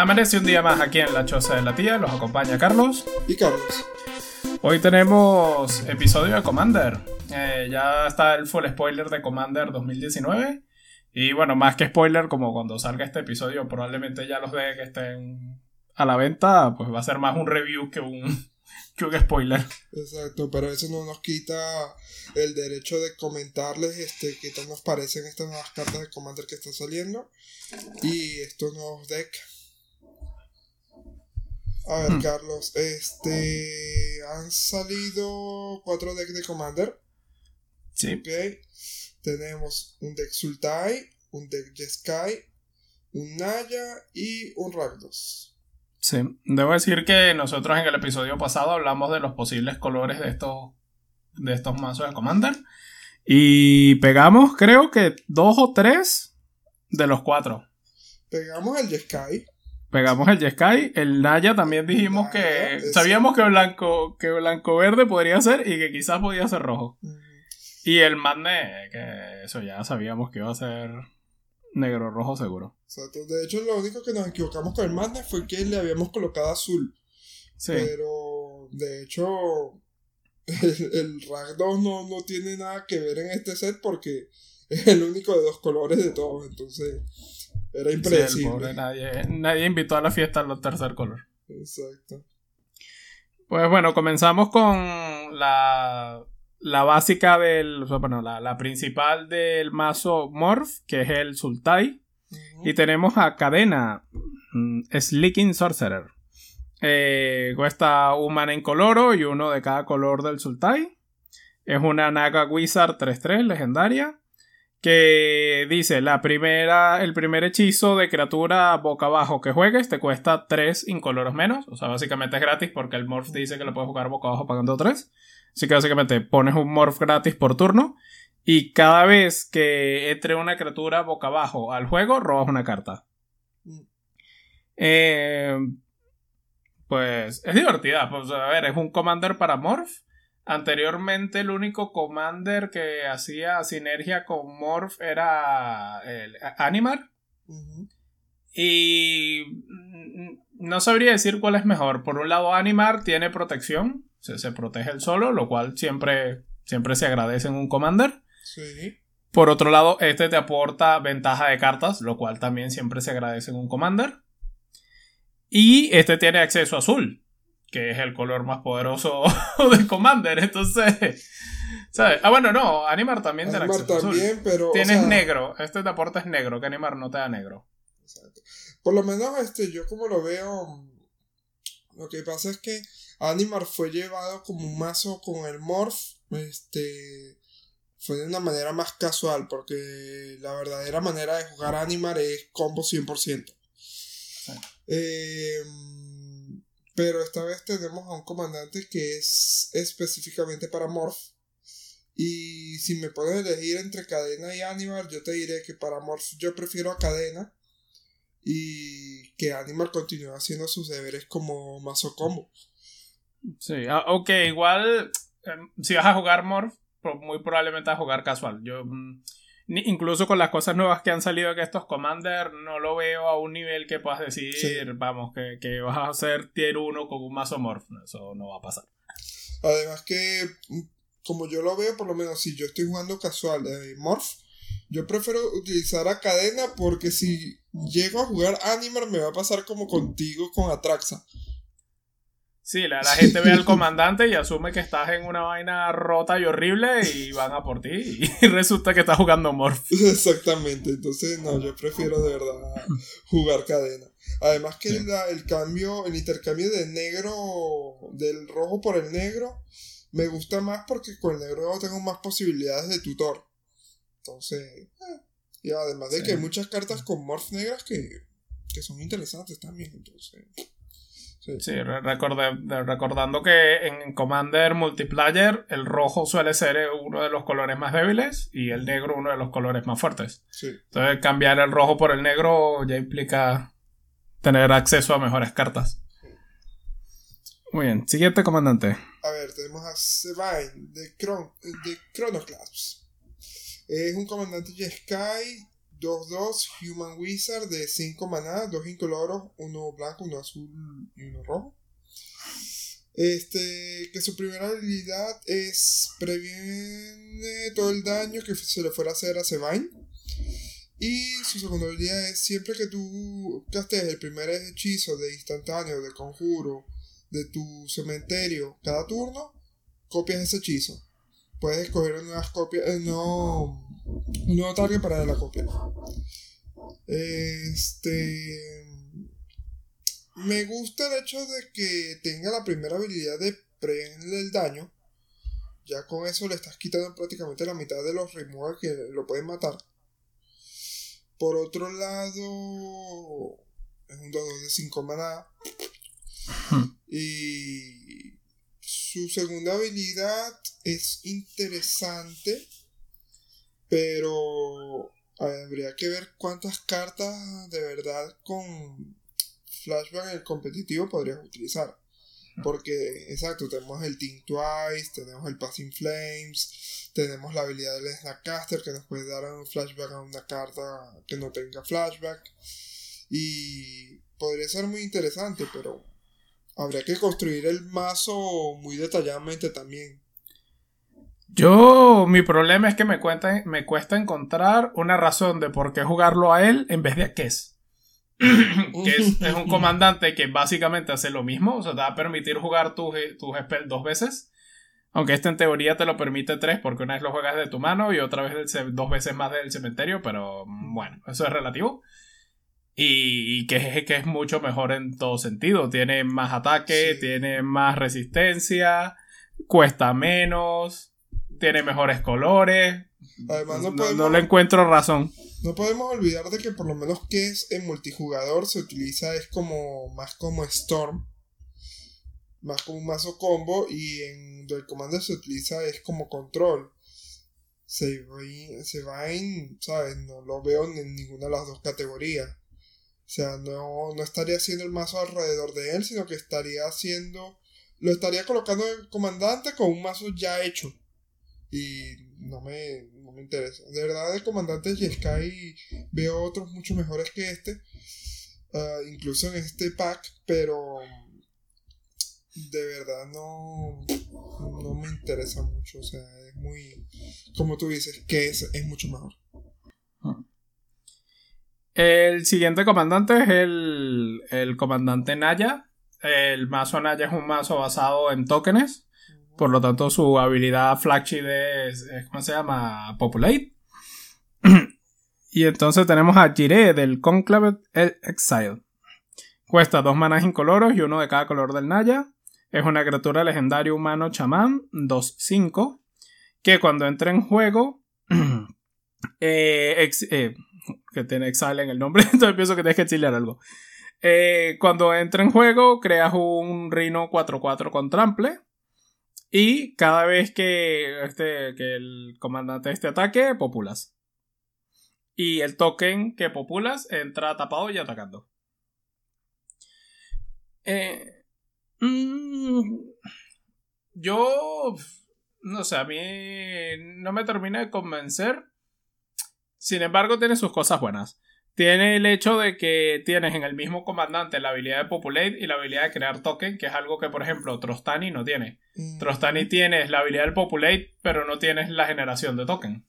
Amanece un día más aquí en la choza de la tía, los acompaña Carlos. Y Carlos. Hoy tenemos episodio de Commander. Eh, ya está el full spoiler de Commander 2019. Y bueno, más que spoiler, como cuando salga este episodio probablemente ya los de que estén a la venta, pues va a ser más un review que un, que un spoiler. Exacto, pero eso no nos quita el derecho de comentarles este, qué tal nos parecen estas nuevas cartas de Commander que están saliendo y estos nuevos decks. A ver, Carlos, este. Han salido cuatro decks de Commander. Sí. Ok. Tenemos un deck Sultai, un deck Jeskai, un Naya y un Rakdos. Sí, debo decir que nosotros en el episodio pasado hablamos de los posibles colores de estos, de estos mazos de Commander. Y pegamos, creo que dos o tres de los cuatro. Pegamos el Jeskai. Pegamos el Jeskai, el Naya también dijimos que sabíamos que blanco, que blanco verde podría ser y que quizás podía ser rojo. Y el Madne, que eso ya sabíamos que iba a ser negro rojo seguro. Exacto. De hecho, lo único que nos equivocamos con el Madness fue que le habíamos colocado azul. Sí. Pero, de hecho, el, el Rakdos no, no tiene nada que ver en este set porque es el único de dos colores de todos. Entonces, era Sí, impredecible. pobre nadie, nadie invitó a la fiesta al tercer color. Exacto. Pues bueno, comenzamos con la, la básica del. o sea, bueno, la, la principal del mazo Morph, que es el Sultai. Y tenemos a Cadena, mm, Slicking Sorcerer. Eh, cuesta un mana incoloro y uno de cada color del Sultai. Es una Naga Wizard 3-3 legendaria. Que dice: la primera, el primer hechizo de criatura boca abajo que juegues te cuesta 3 incoloros menos. O sea, básicamente es gratis porque el Morph dice que lo puedes jugar boca abajo pagando 3. Así que básicamente pones un Morph gratis por turno. Y cada vez que entre una criatura boca abajo al juego, robas una carta. Eh, pues es divertida. Pues, a ver, es un commander para Morph. Anteriormente el único commander que hacía sinergia con Morph era el Animar. Y no sabría decir cuál es mejor. Por un lado, Animar tiene protección. Se, se protege el solo, lo cual siempre, siempre se agradece en un commander. Sí. Por otro lado, este te aporta ventaja de cartas, lo cual también siempre se agradece en un commander. Y este tiene acceso azul, que es el color más poderoso del commander. Entonces, ¿sabes? Ah, bueno, no, Animar también tiene Animar azul. también, pero. o Tienes sea, negro, este te aporta es negro, que Animar no te da negro. Exacto. Por lo menos, este, yo como lo veo. Lo que pasa es que Animar fue llevado como un mazo con el Morph. Este. Fue de una manera más casual. Porque la verdadera manera de jugar Animar es combo 100%. Eh, pero esta vez tenemos a un comandante que es específicamente para Morph. Y si me puedes elegir entre cadena y Animal, yo te diré que para Morph yo prefiero a cadena. Y que Animal continúe haciendo sus deberes como mazo combo. Sí, ah, ok, igual em, si vas a jugar Morph, pro- muy probablemente vas a jugar casual. Yo, mm, incluso con las cosas nuevas que han salido que estos Commander, no lo veo a un nivel que puedas decir, Sí. vamos, que, que vas a hacer tier 1 con un mazo Morph. Eso no va a pasar. Además que, mm, como yo lo veo, por lo menos si yo estoy jugando casual de Morph, yo prefiero utilizar a cadena porque si llego a jugar Animal me va a pasar como contigo con Atraxa. Sí, la, la gente ve al comandante y asume que estás en una vaina rota y horrible y van a por ti y resulta que estás jugando Morph. Exactamente, entonces no, yo prefiero de verdad jugar cadena. Además que la- el cambio, el intercambio de negro, del rojo por el negro, me gusta más porque con el negro tengo más posibilidades de tutor. Entonces, eh, y además de Sí. que hay muchas cartas con morph negras que, que son interesantes también, entonces. Sí. Sí, recordando que en Commander Multiplayer el rojo suele ser eh, uno de los colores más débiles y el negro uno de los colores más fuertes. sí. Entonces cambiar el rojo por el negro ya implica tener acceso a mejores cartas. Muy bien, siguiente comandante. A ver, tenemos a Sevine de, Chron de Chronoclaps. Es un comandante Jeskai 2-2 Human Wizard de 5 maná, 2 incoloros, uno blanco, uno azul y uno rojo. Este, que su primera habilidad es previene todo el daño que se le fuera a hacer a Sevain. Y su segunda habilidad es siempre que tú castes el primer hechizo de instantáneo, de conjuro, de tu cementerio cada turno, copias ese hechizo. Puedes escoger nuevas copias, eh, no, un nuevo target para la copia. Este. Me gusta el hecho de que tenga la primera habilidad de prevenir el daño. Ya con eso le estás quitando prácticamente la mitad de los removers que lo pueden matar. Por otro lado, es un 2 de 5 maná. y su segunda habilidad es interesante, pero habría que ver cuántas cartas de verdad con flashback en el competitivo podrías utilizar. Porque, exacto, tenemos el Team Twice, tenemos el Passing Flames, tenemos la habilidad del Snapcaster que nos puede dar un flashback a una carta que no tenga flashback. Y podría ser muy interesante, pero habría que construir el mazo muy detalladamente también. Yo, mi problema es que me, cuesta, me cuesta encontrar una razón de por qué jugarlo a él en vez de a Kess. que es, un comandante que básicamente hace lo mismo, o sea, te va a permitir jugar tus, tus spells dos veces. Aunque este en teoría te lo permite tres, porque una vez lo juegas de tu mano y otra vez dos veces más del cementerio, pero bueno, eso es relativo. Y, que, es, que es mucho mejor en todo sentido. Tiene más ataque, tiene más resistencia, cuesta menos, tiene mejores colores. Además, no, no, le encuentro razón. No podemos olvidar de que por lo menos que es en multijugador se utiliza es como más como Storm, más como un mazo combo y en el comando se utiliza es como control. Se, se va en, ¿sabes? No lo veo en ninguna de las dos categorías. O sea, no, no estaría haciendo el mazo alrededor de él, sino que estaría haciendo, lo estaría colocando el comandante con un mazo ya hecho. Y no me, me interesa. De verdad, de comandantes y Sky veo otros mucho mejores que este. Ah, incluso en este pack, pero de verdad no, no me interesa mucho. O sea, es muy, como tú dices, que es, es mucho mejor. El siguiente comandante es el, el comandante Naya. El mazo Naya es un mazo basado en tokens. Por lo tanto, su habilidad flagship es, ¿cómo se llama? Populate. y entonces tenemos a Jiré del Conclave Exile. Cuesta dos manas incoloros y uno de cada color del Naya. Es una criatura legendaria humano chamán 2-5 que cuando entra en juego eh, eh, que tiene Exile en el nombre, entonces pienso que tienes que exiliar algo. Eh, cuando entra en juego, creas un Rhino 4-4 con trample. Y cada vez que, este, que el comandante este ataque, populas. Y el token que populas entra tapado y atacando. Eh, mm, yo, no sé, a mí no me termina de convencer. Sin embargo, tiene sus cosas buenas. Tiene el hecho de que tienes en el mismo comandante la habilidad de populate y la habilidad de crear token, que es algo que, por ejemplo, Trostani no tiene. Mm. Trostani tienes la habilidad del populate, pero no tienes la generación de token.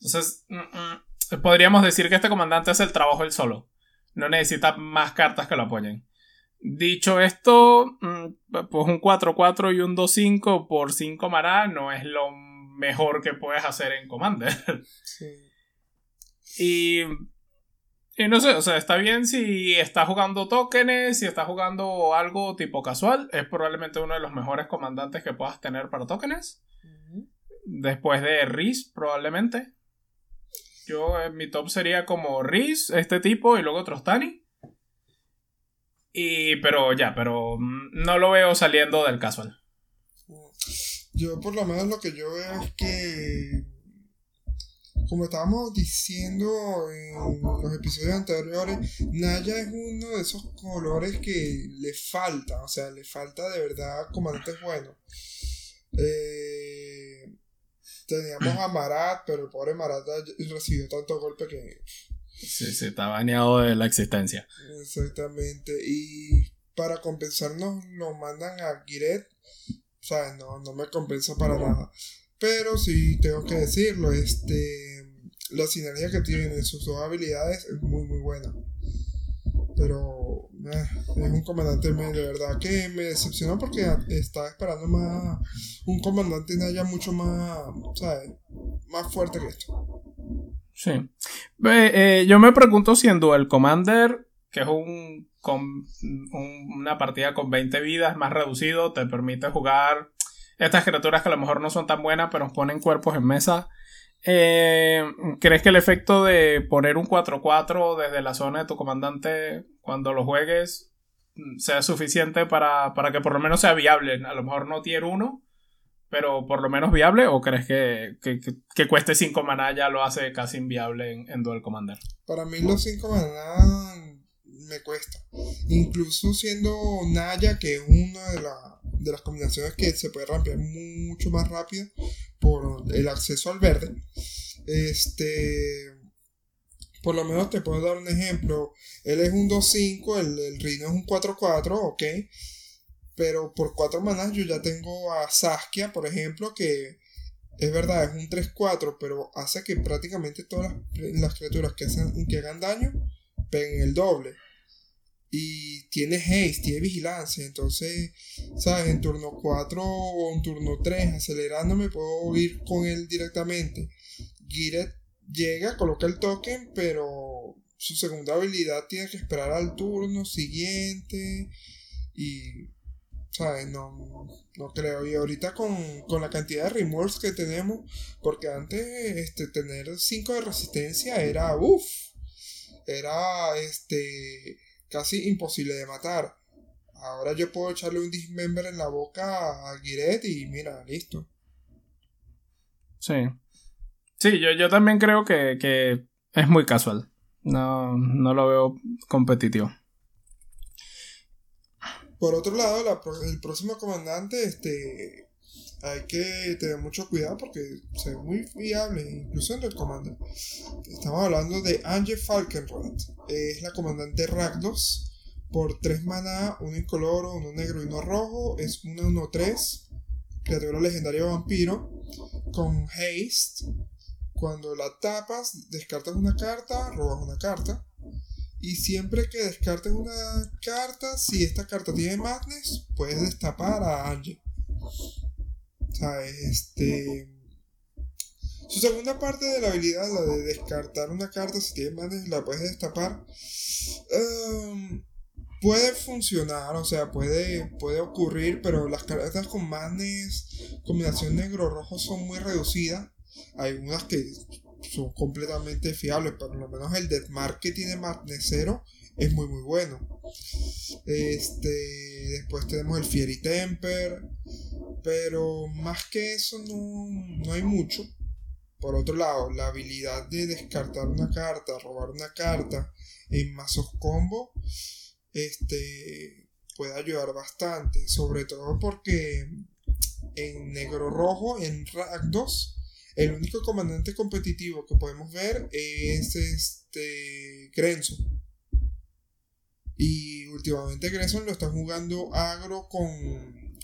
Entonces, mm, mm, podríamos decir que este comandante es el trabajo él solo. No necesita más cartas que lo apoyen. Dicho esto, pues un 4-4 y un 2-5 por 5 maná no es lo mejor que puedes hacer en Commander. Y y no sé, o sea, está bien si está jugando tokens, si está jugando algo tipo casual. Es probablemente uno de los mejores comandantes que puedas tener para tokens. Después de Riz, probablemente. Yo, en mi top sería como Riz, este tipo, y luego Trostani. Y, pero ya, pero no lo veo saliendo del casual. Yo, por lo menos, lo que yo veo es que como estábamos diciendo en los episodios anteriores, Naya es uno de esos colores que le falta, o sea, le falta de verdad comandantes buenos. Eh, teníamos a Marat, pero el pobre Marat recibió tanto golpe que Sí, sí, está baneado de la existencia. Exactamente. Y para compensarnos nos mandan a Giret. O sea, no, no me compensa para nada. Pero sí tengo que decirlo, este la sinergia que tienen sus dos habilidades es muy muy buena. Pero eh, es un comandante de verdad que me decepcionó porque estaba esperando más un comandante Naya mucho más, ¿sabes? más fuerte que esto. Sí. Eh, yo me pregunto si en Duel Commander, que es un, con, una partida con 20 vidas más reducido, te permite jugar estas criaturas que a lo mejor no son tan buenas, pero ponen cuerpos en mesa. Eh, ¿Crees que el efecto de poner un 4-4 desde la zona de tu comandante cuando lo juegues sea suficiente para, que por lo menos sea viable? A lo mejor no tier 1, pero por lo menos viable. ¿O crees que, que, cueste 5 maná ya lo hace casi inviable en, Duel Commander? Para mí los 5 maná me cuesta. Incluso siendo Naya, que es una de, de las combinaciones que se puede rampear mucho más rápido por el acceso al verde. Este. Por lo menos te puedo dar un ejemplo. Él es un 2-5, el, el Rino es un 4-4, ok. Pero por 4 manas yo ya tengo a Saskia, por ejemplo, que es verdad, es un 3-4, pero hace que prácticamente todas las, criaturas que, hacen, que hagan daño peguen el doble. Y tiene haste, tiene vigilancia. Entonces, ¿sabes? En turno 4 o en turno 3, acelerándome, puedo ir con él directamente. Giret llega, coloca el token, pero su segunda habilidad tiene que esperar al turno siguiente. Y, ¿sabes? No, no creo. Y ahorita con, con la cantidad de remorse que tenemos, porque antes este, tener 5 de resistencia era, uff, era este casi imposible de matar. Ahora yo puedo echarle un dismember en la boca a Giret y mira, listo. Sí. Sí, yo, yo también creo que, es muy casual. No, no lo veo competitivo. Por otro lado, el próximo comandante, este, hay que tener mucho cuidado porque se ve muy fiable, incluso en el comando. Estamos hablando de Ange Falkenrad. Es la comandante Ragdos. Por 3 mana, uno incoloro, uno negro y uno rojo. Es una 1-3. Criatura legendaria vampiro. Con haste. Cuando la tapas, descartas una carta, robas una carta. Y siempre que descartes una carta, si esta carta tiene madness, puedes destapar a Este. Su segunda parte de la habilidad, la de descartar una carta si tiene manes, la puedes destapar. Em, puede funcionar, o sea, puede, puede ocurrir, pero las cartas con manes, combinación negro-rojo son muy reducidas. Hay unas que son completamente fiables, por lo menos el Deathmark que tiene 0 es muy muy bueno. Este, después tenemos el Fiery Temper, pero más que eso no, hay mucho. Por otro lado, la habilidad de descartar una carta, robar una carta en mazos combo, este, puede ayudar bastante. Sobre todo porque en negro rojo, en 2, el único comandante competitivo que podemos ver es este Grenzo. Y últimamente Grenson lo está jugando agro con,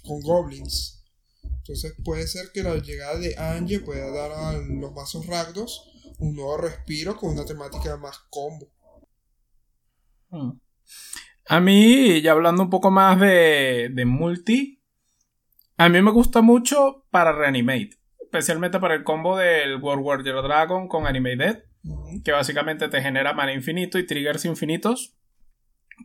con goblins. Entonces puede ser que la llegada de Ange pueda dar a los mazos ragdos un nuevo respiro con una temática más combo. Hmm. A mí, ya hablando un poco más de, de multi, a mí me gusta mucho para Reanimate. Especialmente para el combo del World Warrior Dragon con Animated, que básicamente te genera mana infinito y triggers infinitos.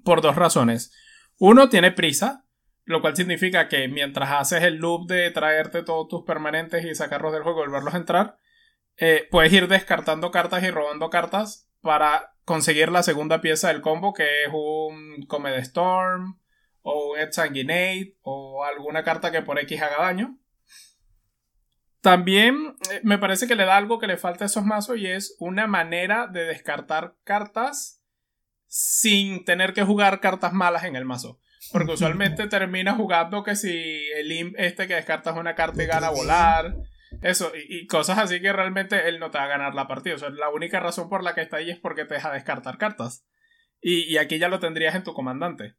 Por dos razones. Uno, tiene prisa, lo cual significa que mientras haces el loop de traerte todos tus permanentes y sacarlos del juego y volverlos a entrar, eh, puedes ir descartando cartas y robando cartas para conseguir la segunda pieza del combo, que es un Comed Storm, o un Sanguinate, o alguna carta que por X haga daño. También eh, me parece que le da algo que le falta a esos mazos y es una manera de descartar cartas sin tener que jugar cartas malas en el mazo. Porque usualmente termina jugando que si el imp este que descartas una carta y gana a volar. Eso, y, cosas así que realmente él no te va a ganar la partida. O sea, la única razón por la que está ahí es porque te deja descartar cartas. Y, y aquí ya lo tendrías en tu comandante.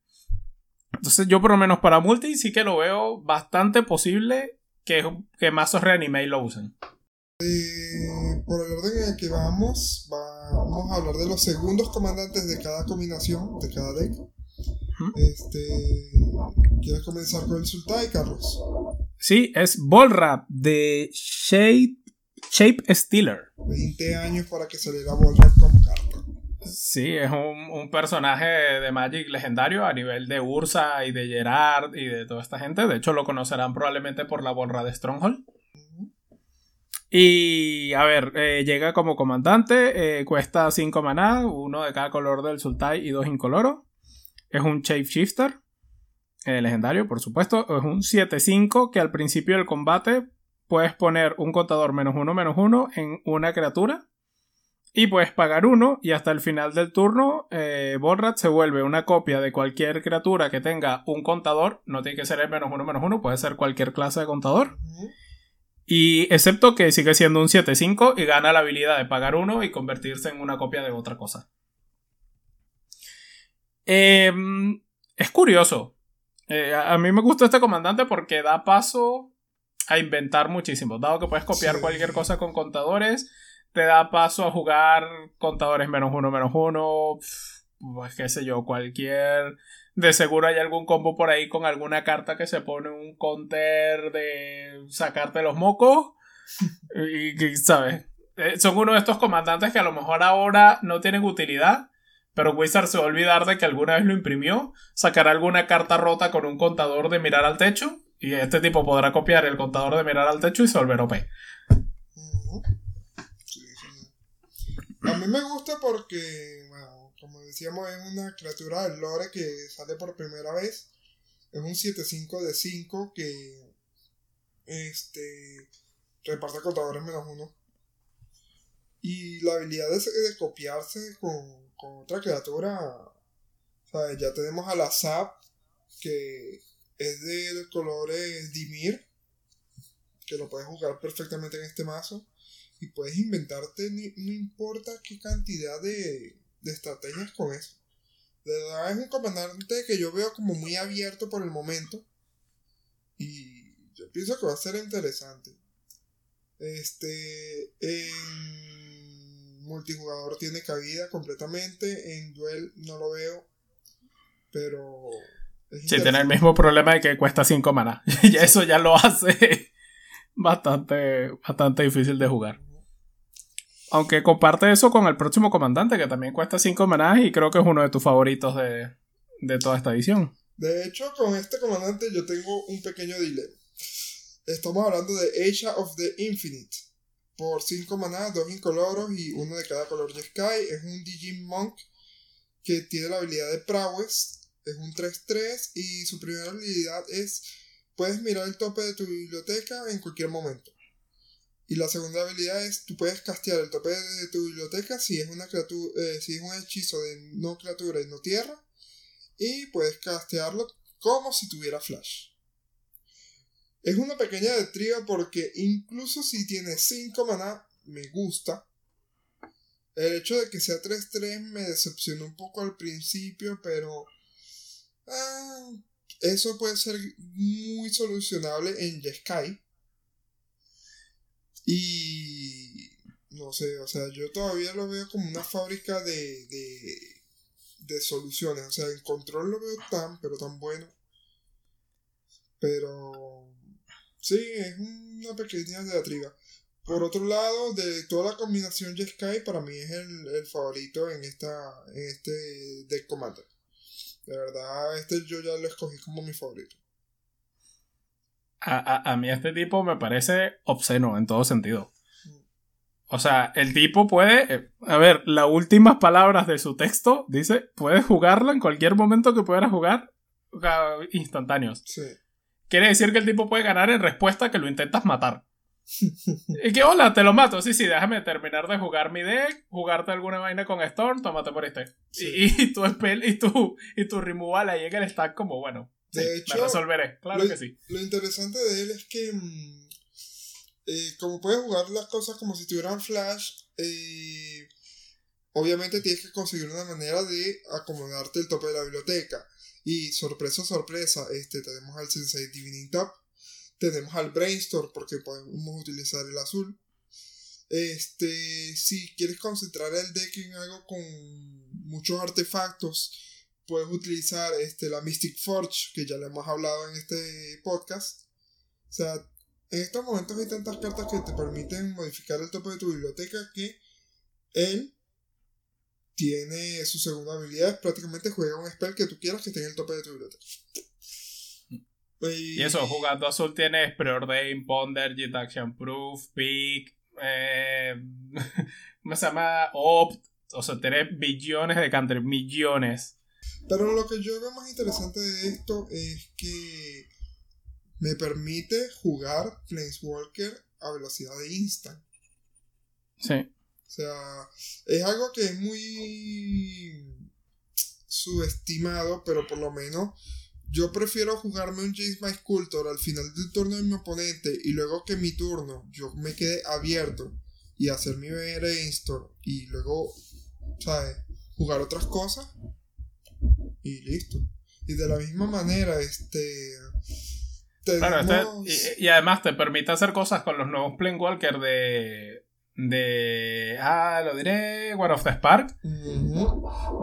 Entonces yo por lo menos para multi sí que lo veo bastante posible que, que mazos reanime y lo usen. Eh, por el orden en el que vamos, vamos a hablar de los segundos comandantes de cada combinación, de cada deck. Este, ¿Quieres comenzar con el Sultai, Carlos? Sí, es Volrap de Shape, Shape Stealer. 20 años para que saliera como carta. Sí, es un, personaje de Magic legendario a nivel de Ursa y de Gerard y de toda esta gente. De hecho, lo conocerán probablemente por la borra de Stronghold. Y a ver, eh, llega como comandante, eh, cuesta 5 maná, uno de cada color del Sultai y dos incoloro. Es un Shapeshifter, eh, legendario, por supuesto. Es un 7-5 que al principio del combate puedes poner un contador menos uno menos uno en una criatura. Y puedes pagar uno y hasta el final del turno eh, se vuelve una copia de cualquier criatura que tenga un contador. No tiene que ser el menos uno menos uno, puede ser cualquier clase de contador. Y excepto que sigue siendo un 7-5 y gana la habilidad de pagar uno y convertirse en una copia de otra cosa. Em, es curioso. Eh, a mí me gusta este comandante porque da paso a inventar muchísimo. Dado que puedes copiar cualquier cosa con contadores, te da paso a jugar contadores menos uno, menos uno. Pues qué sé yo, cualquier de seguro hay algún combo por ahí con alguna carta que se pone un counter de sacarte los mocos. y, ¿sabes? Eh, son uno de estos comandantes que a lo mejor ahora no tienen utilidad. Pero Wizard se va a olvidar de que alguna vez lo imprimió. Sacará alguna carta rota con un contador de mirar al techo. Y este tipo podrá copiar el contador de mirar al techo y se volverá OP. A mí me gusta porque como decíamos, es una criatura del lore que sale por primera vez. Es un 7-5 de 5 que este, reparte contadores menos uno. Y la habilidad de, copiarse con, otra criatura. Ya tenemos a la Zap, que es de colores Dimir, que lo puedes jugar perfectamente en este mazo. Y puedes inventarte, no importa qué cantidad de, de estrategias con eso. De verdad es un comandante que yo veo como muy abierto por el momento. Y yo pienso que va a ser interesante. Este. En multijugador tiene cabida completamente. En duel no lo veo. Pero. Sí, tiene el mismo problema de que cuesta 5 maná. y eso ya lo hace bastante, bastante difícil de jugar. Aunque comparte eso con el próximo comandante, que también cuesta 5 maná y creo que es uno de tus favoritos de, toda esta edición. De hecho, con este comandante yo tengo un pequeño dilema. Estamos hablando de Asia of the Infinite. Por 5 maná, 2 incoloros y uno de cada color de Sky. Es un Digimon que tiene la habilidad de Prowess. Es un 3-3 y su primera habilidad es puedes mirar el tope de tu biblioteca en cualquier momento. Y la segunda habilidad es, tú puedes castear el tope de tu biblioteca si es, una criatura, eh, si es un hechizo de no criatura y no tierra. Y puedes castearlo como si tuviera flash. Es una pequeña detriba porque incluso si tiene 5 maná, me gusta. El hecho de que sea 3-3 me decepcionó un poco al principio, pero... Ah, eso puede ser muy solucionable en Jeskai y no sé, o sea, yo todavía lo veo como una fábrica de, de, soluciones. O sea, en control lo veo tan, pero tan bueno. Pero sí, es una pequeña diatriba. Por otro lado, de toda la combinación Jeskai, para mí es el, favorito en esta en este deck commander. De verdad, este yo ya lo escogí como mi favorito a, a, mí este tipo me parece obsceno en todo sentido. O sea, el tipo puede. Eh, a ver, las últimas palabras de su texto dice: puedes jugarlo en cualquier momento que puedas jugar instantáneos. Sí. Quiere decir que el tipo puede ganar en respuesta a que lo intentas matar. y que, hola, te lo mato. Sí, sí, déjame terminar de jugar mi deck, jugarte alguna vaina con Storm, tómate por este. Y, y, tu spell y tu, y tu removal ahí en el stack, como bueno. De hecho, resolveré, claro que sí. Lo interesante de él es que mm, eh, como puedes jugar las cosas como si tuvieran flash, eh, obviamente tienes que conseguir una manera de acomodarte el tope de la biblioteca. Y sorpresa, sorpresa, este, tenemos al Sensei Divining Top, tenemos al Brainstorm porque podemos utilizar el azul. Este, si quieres concentrar el deck en algo con muchos artefactos, puedes utilizar este, la Mystic Forge, que ya le hemos hablado en este podcast. O sea, en estos momentos hay tantas cartas que te permiten modificar el tope de tu biblioteca que él tiene su segunda habilidad, prácticamente juega un spell que tú quieras que esté en el tope de tu biblioteca. Y, eso, jugando azul tienes Preordain, Ponder, Jet Action Proof, Pick, eh, ¿cómo se llama? Opt, o sea, tienes billones de country, millones. Pero lo que yo veo más interesante de esto es que me permite jugar Planeswalker a velocidad de instant. Sí. O sea, es algo que es muy subestimado, pero por lo menos yo prefiero jugarme un James My Sculptor al final del turno de mi oponente y luego que mi turno yo me quede abierto y hacer mi brainstorm y luego, ¿sabes? Jugar otras cosas y listo. Y de la misma manera, este. Claro, este, y, además te permite hacer cosas con los nuevos Planewalker de de. Ah, lo diré. War of the Spark.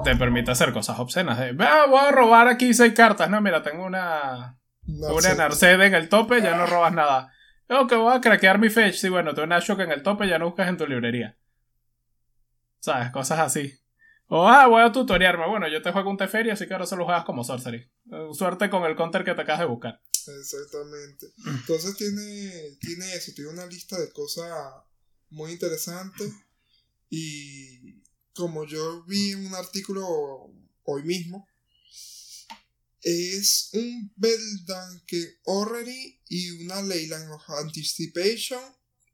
Te permite hacer cosas obscenas. De, ah, voy a robar aquí seis cartas. No, mira, tengo una. Una Narcede en el tope, ya no robas nada. Tengo que voy a craquear mi fetch. Sí, bueno, tengo una Shock en el tope, ya no buscas en tu librería. ¿Sabes? Cosas así. O, ah, voy a tutoriarme. Bueno, yo te juego un Teferi, así que ahora solo juegas como Sorcery. Eh, suerte con el counter que te acabas de buscar. Exactamente. Entonces tiene, tiene eso, tiene una lista de cosas muy interesante. Y como yo vi en un artículo hoy mismo, es un que Orrery y una Leyland of Anticipation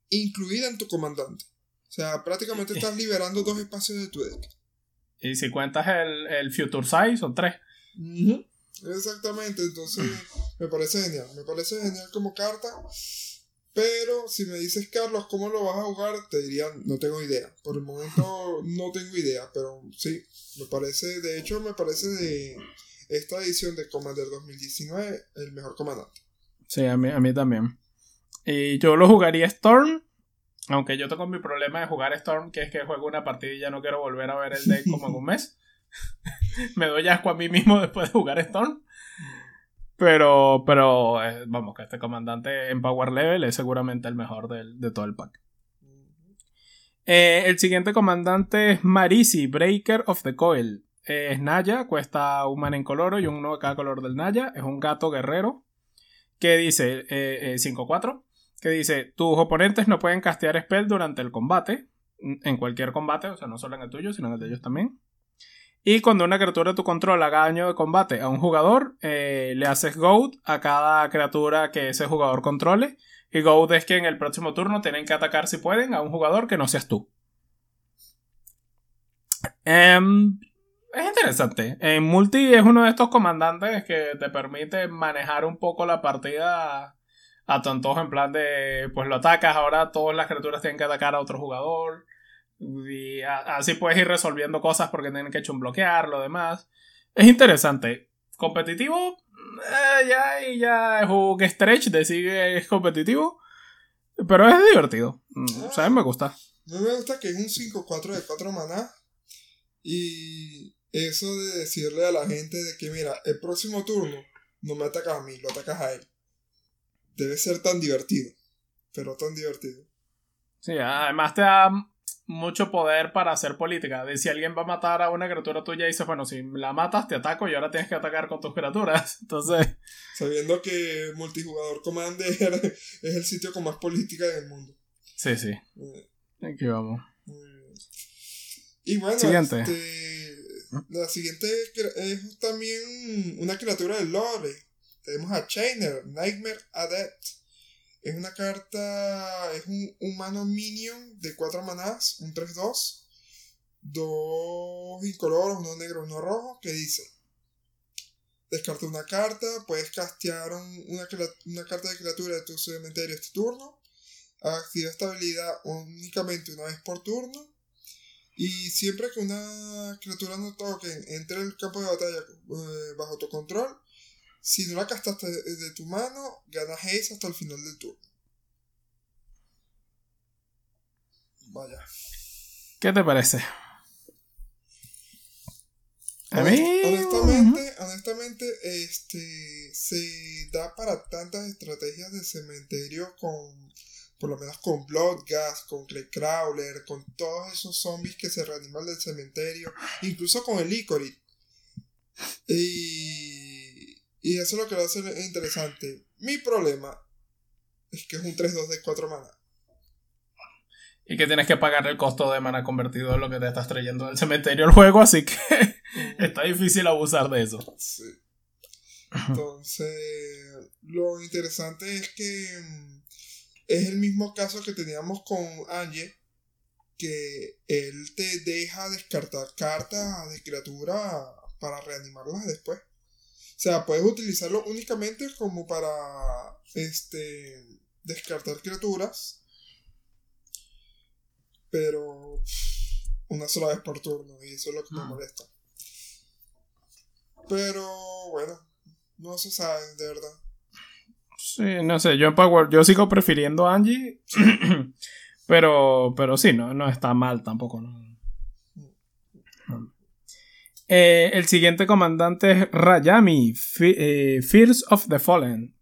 incluida en tu comandante. O sea, prácticamente estás liberando dos espacios de tu deck. Y si cuentas el, el Future Size, son tres. Exactamente, entonces me parece genial. Me parece genial como carta. Pero si me dices, Carlos, ¿cómo lo vas a jugar? Te diría, no tengo idea. Por el momento no tengo idea, pero sí, me parece, de hecho, me parece de esta edición de Commander 2019 el mejor comandante. Sí, a mí, a mí también. Y yo lo jugaría Storm, aunque yo tengo mi problema de jugar Storm, que es que juego una partida y ya no quiero volver a ver el deck como en un mes. me doy asco a mí mismo después de jugar Storm. Pero, pero eh, vamos, que este comandante en Power Level es seguramente el mejor de, todo el pack. Eh, el siguiente comandante es Marisi, Breaker of the Coil. es Naya, cuesta un mana en color y uno de cada color del Naya. Es un gato guerrero que dice 5-4. Que dice: Tus oponentes no pueden castear spell durante el combate. En cualquier combate, o sea, no solo en el tuyo, sino en el de ellos también. Y cuando una criatura de tu control haga daño de combate a un jugador, eh, le haces Goad a cada criatura que ese jugador controle. Y Goad es que en el próximo turno tienen que atacar si pueden a un jugador que no seas tú. Em, es interesante. En multi es uno de estos comandantes que te permite manejar un poco la partida a tontos en plan de pues lo atacas, ahora todas las criaturas tienen que atacar a otro jugador. Y así puedes ir resolviendo cosas porque tienen que hecho un bloquear, lo demás. Es interesante. Competitivo, eh, ya, ya es un stretch decir que es competitivo. Pero es divertido. Mm, me gusta. Mí me gusta que es un 5-4 de 4 maná. Y eso de decirle a la gente de que, mira, el próximo turno no me atacas a mí, lo atacas a él. Debe ser tan divertido. Pero tan divertido. Sí, además te da mucho poder para hacer política. De si alguien va a matar a una criatura tuya y dices, bueno, si la matas, te ataco y ahora tienes que atacar con tus criaturas. Entonces. Sabiendo que multijugador Commander es el sitio con más política del mundo. Sí, sí. Eh, Aquí vamos. Y bueno, siguiente. Este, la siguiente es también una criatura del lore. Tenemos a Chainer, Nightmare Adept. Es una carta, es un humano minion de 4 manás, un 3-2, dos incoloros, uno negro, uno rojo, que dice, descarta una carta, puedes castear una, carta de criatura de tu cementerio este turno, activa esta habilidad únicamente una vez por turno. Y siempre que una criatura no toque entre el campo de batalla eh, bajo tu control, si no la castaste de, tu mano, ganas haste hasta el final del turno. Vaya. ¿Qué te parece? A mí. Honestamente, honestamente, este. Se da para tantas estrategias de cementerio con. Por lo menos con Bloodgas, con Clay Crawler, con todos esos zombies que se reaniman del cementerio, incluso con el Icorit. Y. Y eso es lo que lo hace interesante. Mi problema es que es un 3-2 de 4 mana y que tienes que pagar el costo de mana convertido en lo que te estás trayendo del cementerio el juego, así que está difícil abusar de eso. Sí. Entonces, lo interesante es que mm, es el mismo caso que teníamos con Angie, que él te deja descartar cartas de criatura para reanimarlas después. O sea, puedes utilizarlo únicamente como para este descartar criaturas pero una sola vez por turno y eso es lo que me molesta. Pero bueno, no se sabe, de verdad. Sí, no sé, yo en Power, yo sigo prefiriendo a Angie, pero, pero sí, no, no está mal tampoco. Eh, el siguiente comandante es Rayami, eh, Fears of the Fallen.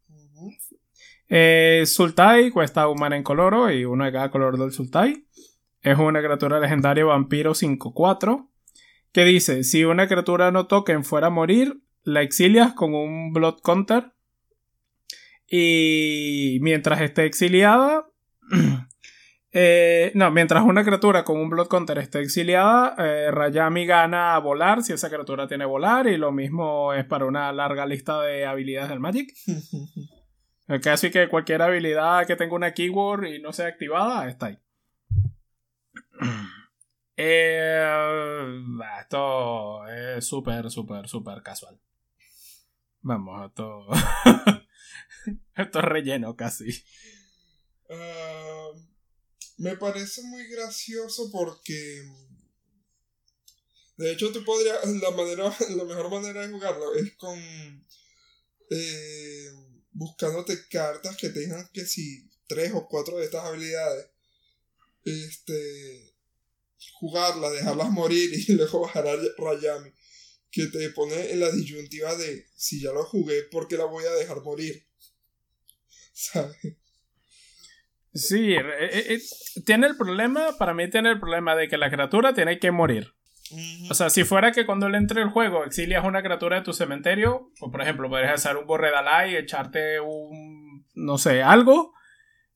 Eh, Sultai cuesta un mana en coloro y uno de cada color del Sultai. Es una criatura legendaria vampiro 5-4 que dice, si una criatura no token fuera a morir, la exilias con un Blood Counter y mientras esté exiliada... Eh, no, mientras una criatura con un Blood Counter esté exiliada, eh, Rayami gana a volar si esa criatura tiene volar y lo mismo es para una larga lista de habilidades del Magic. Casi que cualquier habilidad que tenga una keyword y no sea activada está ahí. Eh, esto es súper, súper, súper casual. Vamos, esto. esto es relleno casi. Ah, me parece muy gracioso porque. De hecho, tú podrías. La, manera, la mejor manera de jugarlo es con. Eh, buscándote cartas que tengan que si tres o cuatro de estas habilidades. Este jugarla, dejarlas morir y luego bajar a Rayami. Que te pone en la disyuntiva de si ya lo jugué, ¿por qué la voy a dejar morir? ¿Sabes? Sí, eh, eh, eh, tiene el problema, para mí tiene el problema de que la criatura tiene que morir. O sea, si fuera que cuando le entre el juego exilias una criatura de tu cementerio, pues por ejemplo, podrías hacer un borredalai y echarte un, no sé, algo,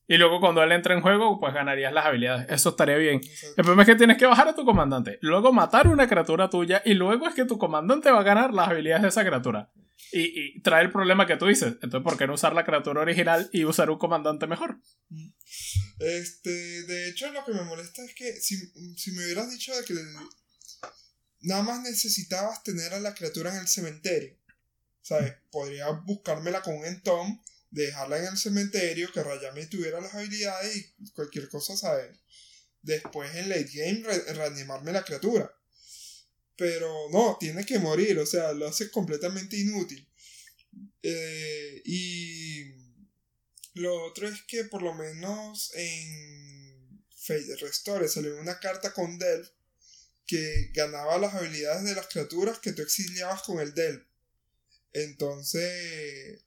y luego cuando él entre en juego, pues ganarías las habilidades. Eso estaría bien. El problema es que tienes que bajar a tu comandante, luego matar una criatura tuya y luego es que tu comandante va a ganar las habilidades de esa criatura. Y, trae el problema que tú dices. Entonces, ¿por qué no usar la criatura original y usar un comandante mejor? Este, de hecho, lo que me molesta es que si, si me hubieras dicho de que nada más necesitabas tener a la criatura en el cementerio, ¿sabes? Podría buscármela con un entom dejarla en el cementerio, que Rayami tuviera las habilidades y cualquier cosa, ¿sabes? Después en late game reanimarme la criatura. Pero no, tiene que morir, o sea, lo hace completamente inútil. Eh, y lo otro es que por lo menos en Fate Restore salió una carta con Delph que ganaba las habilidades de las criaturas que tú exiliabas con el Delph. Entonces,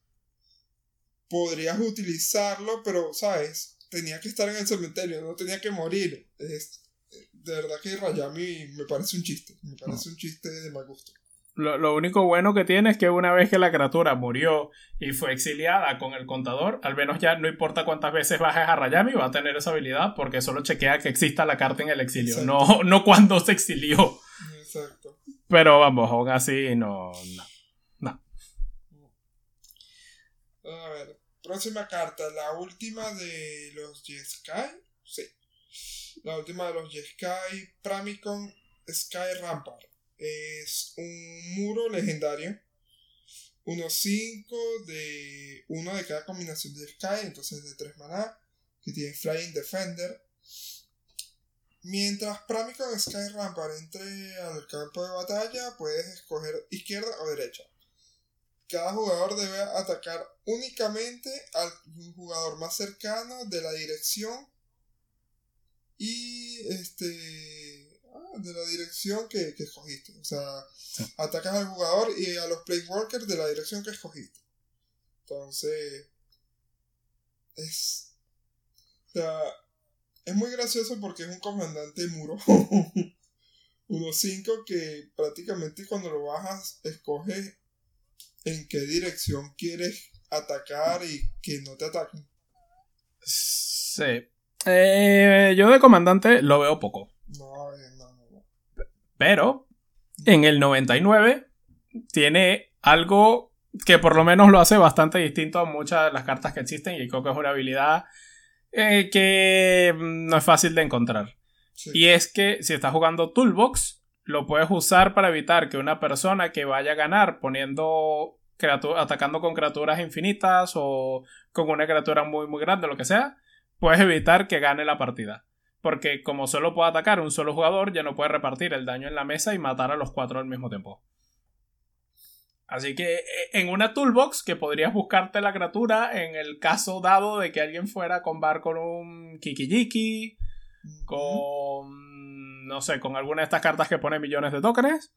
podrías utilizarlo, pero, ¿sabes? Tenía que estar en el cementerio, no tenía que morir. Es, de verdad que Rayami me parece un chiste, me parece un chiste de mal gusto. Lo, lo, único bueno que tiene es que una vez que la criatura murió y fue exiliada con el contador, al menos ya no importa cuántas veces bajes a Rayami, va a tener esa habilidad porque solo chequea que exista la carta en el exilio, no, no cuando se exilió. Exacto. Pero vamos, aún así no. no. A ver, Próxima carta, la última de los Jeskai. Sí. La última de los Jeskai Pramicon Sky Rampart. Es un muro legendario. Unos 5 de. Uno de cada combinación de Sky, entonces de 3 maná. que tiene Flying Defender. Mientras Prami con Sky Rampart entre al campo de batalla, puedes escoger izquierda o derecha. Cada jugador debe atacar únicamente al jugador más cercano de la dirección y este de la dirección que, escogiste. O sea, atacas al jugador y a los playworkers de la dirección que escogiste. Entonces, es. O sea, es muy gracioso porque es un comandante muro. 1-5 que prácticamente cuando lo bajas escoge en qué dirección quieres atacar y que no te ataquen. Sí. Eh, yo de comandante lo veo poco. No, eh, no, no. Pero en el 99 tiene algo que por lo menos lo hace bastante distinto a muchas de las cartas que existen y creo que es una habilidad eh, que no es fácil de encontrar. Y es que si estás jugando Toolbox, lo puedes usar para evitar que una persona que vaya a ganar poniendo atacando con criaturas infinitas o con una criatura muy muy grande, lo que sea, puedes evitar que gane la partida. Porque como solo puede atacar un solo jugador, ya no puede repartir el daño en la mesa y matar a los cuatro al mismo tiempo. Así que eh, en una toolbox que podrías buscarte la criatura en el caso dado de que alguien fuera a combar con un Kikijiki, con no sé, con alguna de estas cartas que pone millones de tokens,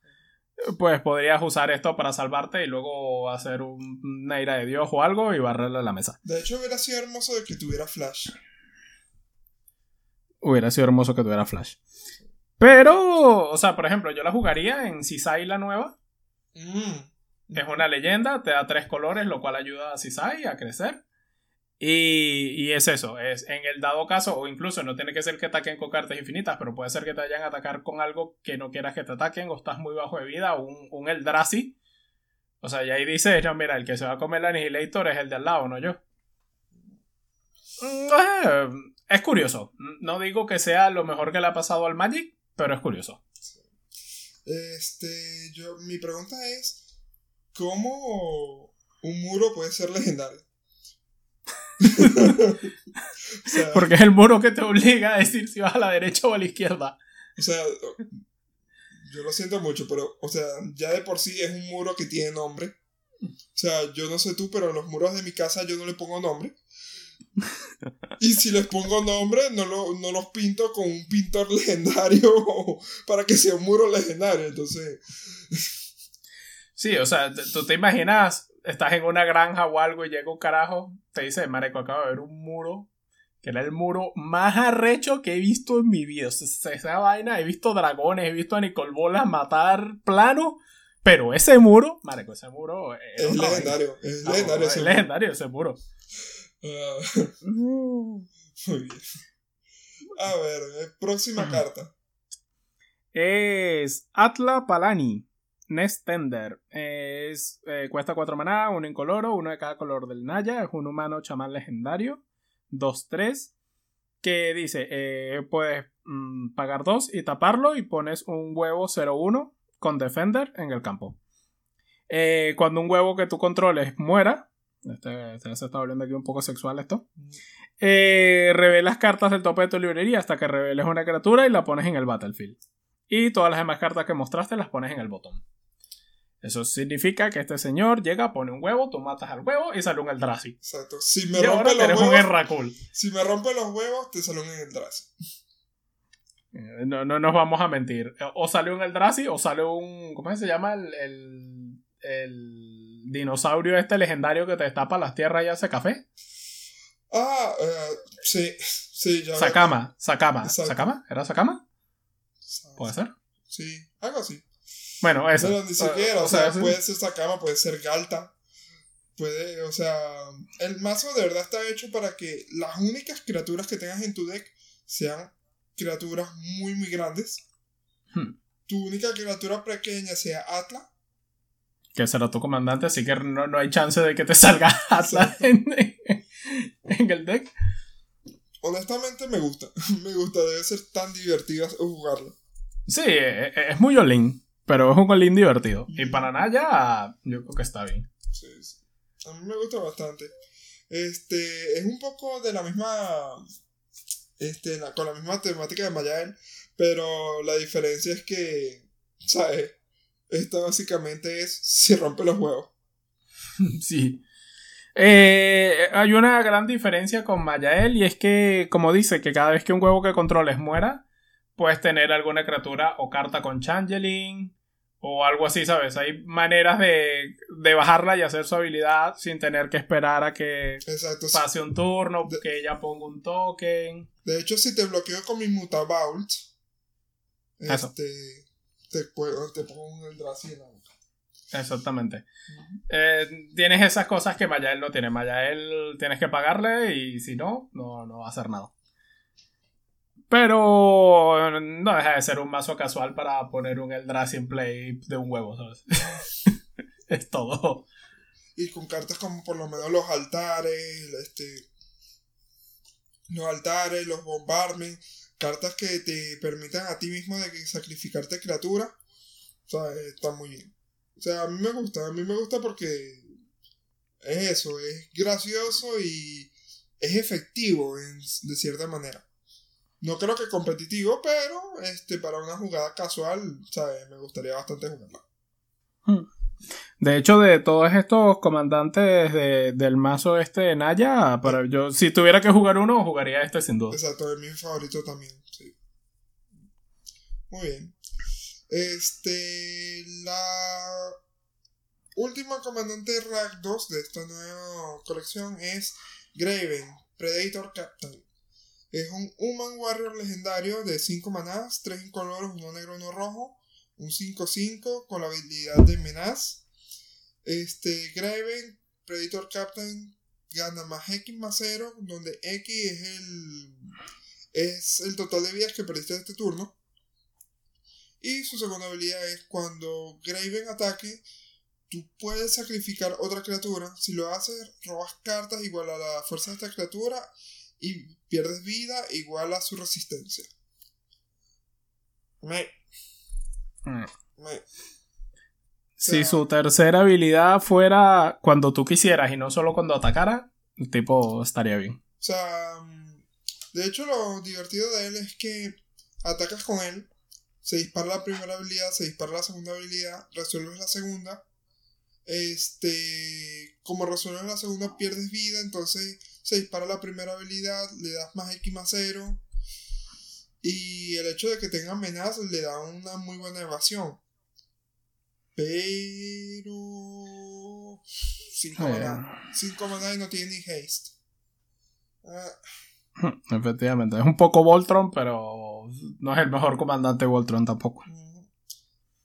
pues podrías usar esto para salvarte y luego hacer un, una ira de Dios o algo y barrerle la mesa. De hecho, hubiera sido hermoso de que tuviera flash. Hubiera sido hermoso que tuviera flash. Pero, o sea, por ejemplo, yo la jugaría en Sisai la nueva. Mm. Es una leyenda, te da tres colores, lo cual ayuda a Sisai a crecer. Y, es eso, es en el dado caso, o incluso no tiene que ser que ataquen con cartas infinitas, pero puede ser que te vayan a atacar con algo que no quieras que te ataquen, o estás muy bajo de vida, o un, un Eldrazi. O sea, y ahí dice, no, mira, el que se va a comer el Annihilator es el de al lado, no yo. Mm, eh, es curioso. No digo que sea lo mejor que le ha pasado al Magic, pero es curioso. Este, yo, mi pregunta es, ¿Cómo un muro puede ser legendario? Porque es el muro que te obliga a decir si vas a la derecha o a la izquierda. O sea, yo lo siento mucho, pero, o sea, ya de por sí es un muro que tiene nombre. O sea, yo no sé tú, pero los muros de mi casa yo no le pongo nombre. Y si les pongo nombre, no, no los pinto con un pintor legendario para que sea un muro legendario. Entonces. Sí, o sea, tú te imaginas, estás en una granja o algo y llega un carajo, te dice, Mareco, acabo de ver un muro, que era el muro más arrecho que he visto en mi vida. O sea, esa vaina, he visto dragones, he visto a Nicole Bolas matar plano, pero ese muro, Mareco, ese muro... Es, legendario, es legendario, es legendario ese muro. Ah. muy bien. A ver, eh, próxima carta. Es Atla Palani. Nest Tender. Es, eh, cuesta 4 maná, uno incoloro, uno de cada color del Naya. Es un humano chamán legendario. 2-3. Que dice: eh, puedes mm, pagar 2 y taparlo y pones un huevo 0-1 con Defender en el campo. Eh, cuando un huevo que tú controles muera. Este, este, se está volviendo aquí un poco sexual esto. revelas cartas del tope de tu librería hasta que reveles una criatura y la pones en el battlefield. Y todas las demás cartas que mostraste las pones en el botón. Eso significa que este señor llega, pone un huevo, tú matas al huevo y sale un Eldrazi. Exacto. Si me rompe los huevos. Si me rompe los huevos, te sale un Eldrazi. Eh, no, no nos vamos a mentir. O sale un Eldrazi o sale un. ¿Cómo se llama? El, el, dinosaurio este legendario que te destapa las tierras y hace café. Ah, uh, sí. Sí, ya. Sakama. Sakama. ¿Sakama? ¿Era Sakama? ¿Puede ser? Sí, algo así. Bueno, eso. Pero ni siquiera, o, sea, puede ser Sakama, puede ser Galta. Puede, o sea, el mazo de verdad está hecho para que las únicas criaturas que tengas en tu deck sean criaturas muy, muy grandes. Hmm. Tu única criatura pequeña sea Atla. Que será tu comandante, así que no, hay chance de que te salga Atla en, en, el deck. Honestamente me gusta. me gusta, debe ser tan divertido jugarlo. Sí, e, e, es muy all pero es un golín divertido. Y para Naya, yo creo que está bien. Sí, sí. A mí me gusta bastante. Este, es un poco de la misma, este, con la misma temática de Mayael, pero la diferencia es que, ¿sabes? Esto básicamente es si rompe los huevos. sí. Eh, hay una gran diferencia con Mayael y es que, como dice, que cada vez que un huevo que controles muera, puedes tener alguna criatura o carta con Changeling o algo así, ¿sabes? Hay maneras de, de bajarla y hacer su habilidad sin tener que esperar a que pase un turno, que ella ponga un token. De hecho, si te bloqueo con mi Mutabout, este, te, te pongo un Eldrazi en la Exactamente. Eh, tienes esas cosas que Mayael no tiene. Mayael tienes que pagarle y si no, no, no va a hacer nada. Pero no deja de ser un mazo casual para poner un Eldrazi en play de un huevo, ¿sabes? es todo. Y con cartas como por lo menos los altares, este, los altares, los bombardmen, cartas que te permitan a ti mismo de sacrificarte criatura, o sea, está muy bien. O sea, a mí me gusta, a mí me gusta porque es eso, es gracioso y es efectivo de cierta manera. No creo que competitivo, pero este para una jugada casual, ¿sabes? Me gustaría bastante jugarla. Hmm. De hecho, de todos estos comandantes del mazo este de Naya, para yo, si tuviera que jugar uno, jugaría este sin duda. Exacto, es mi favorito también, sí. Muy bien. Este, la última comandante rank 2 de esta nueva colección es Graven, Predator Captain. Es un Human Warrior legendario de 5 manadas, 3 incoloros, 1 negro, 1 rojo, un 5-5 con la habilidad de Menaz. Este, Graven, Predator Captain, gana más X más 0, donde X es el, es el total de vidas que perdiste este turno. Y su segunda habilidad es cuando Graven ataque, tú puedes sacrificar otra criatura. Si lo haces, robas cartas igual a la fuerza de esta criatura y pierdes vida igual a su resistencia. Mm. Si su tercera habilidad fuera cuando tú quisieras y no solo cuando atacara, el tipo estaría bien. O sea, mm, de hecho lo divertido de él es que atacas con él se dispara la primera habilidad, se dispara la segunda habilidad, resuelves la segunda. Este, como resuelves la segunda, pierdes vida, entonces se dispara la primera habilidad, le das más X más 0. Y el hecho de que tenga amenazas le da una muy buena evasión. Pero. 5 maná. 5 maná y no tiene ni haste. Ah. Efectivamente, es un poco Voltron, pero no es el mejor comandante Voltron tampoco.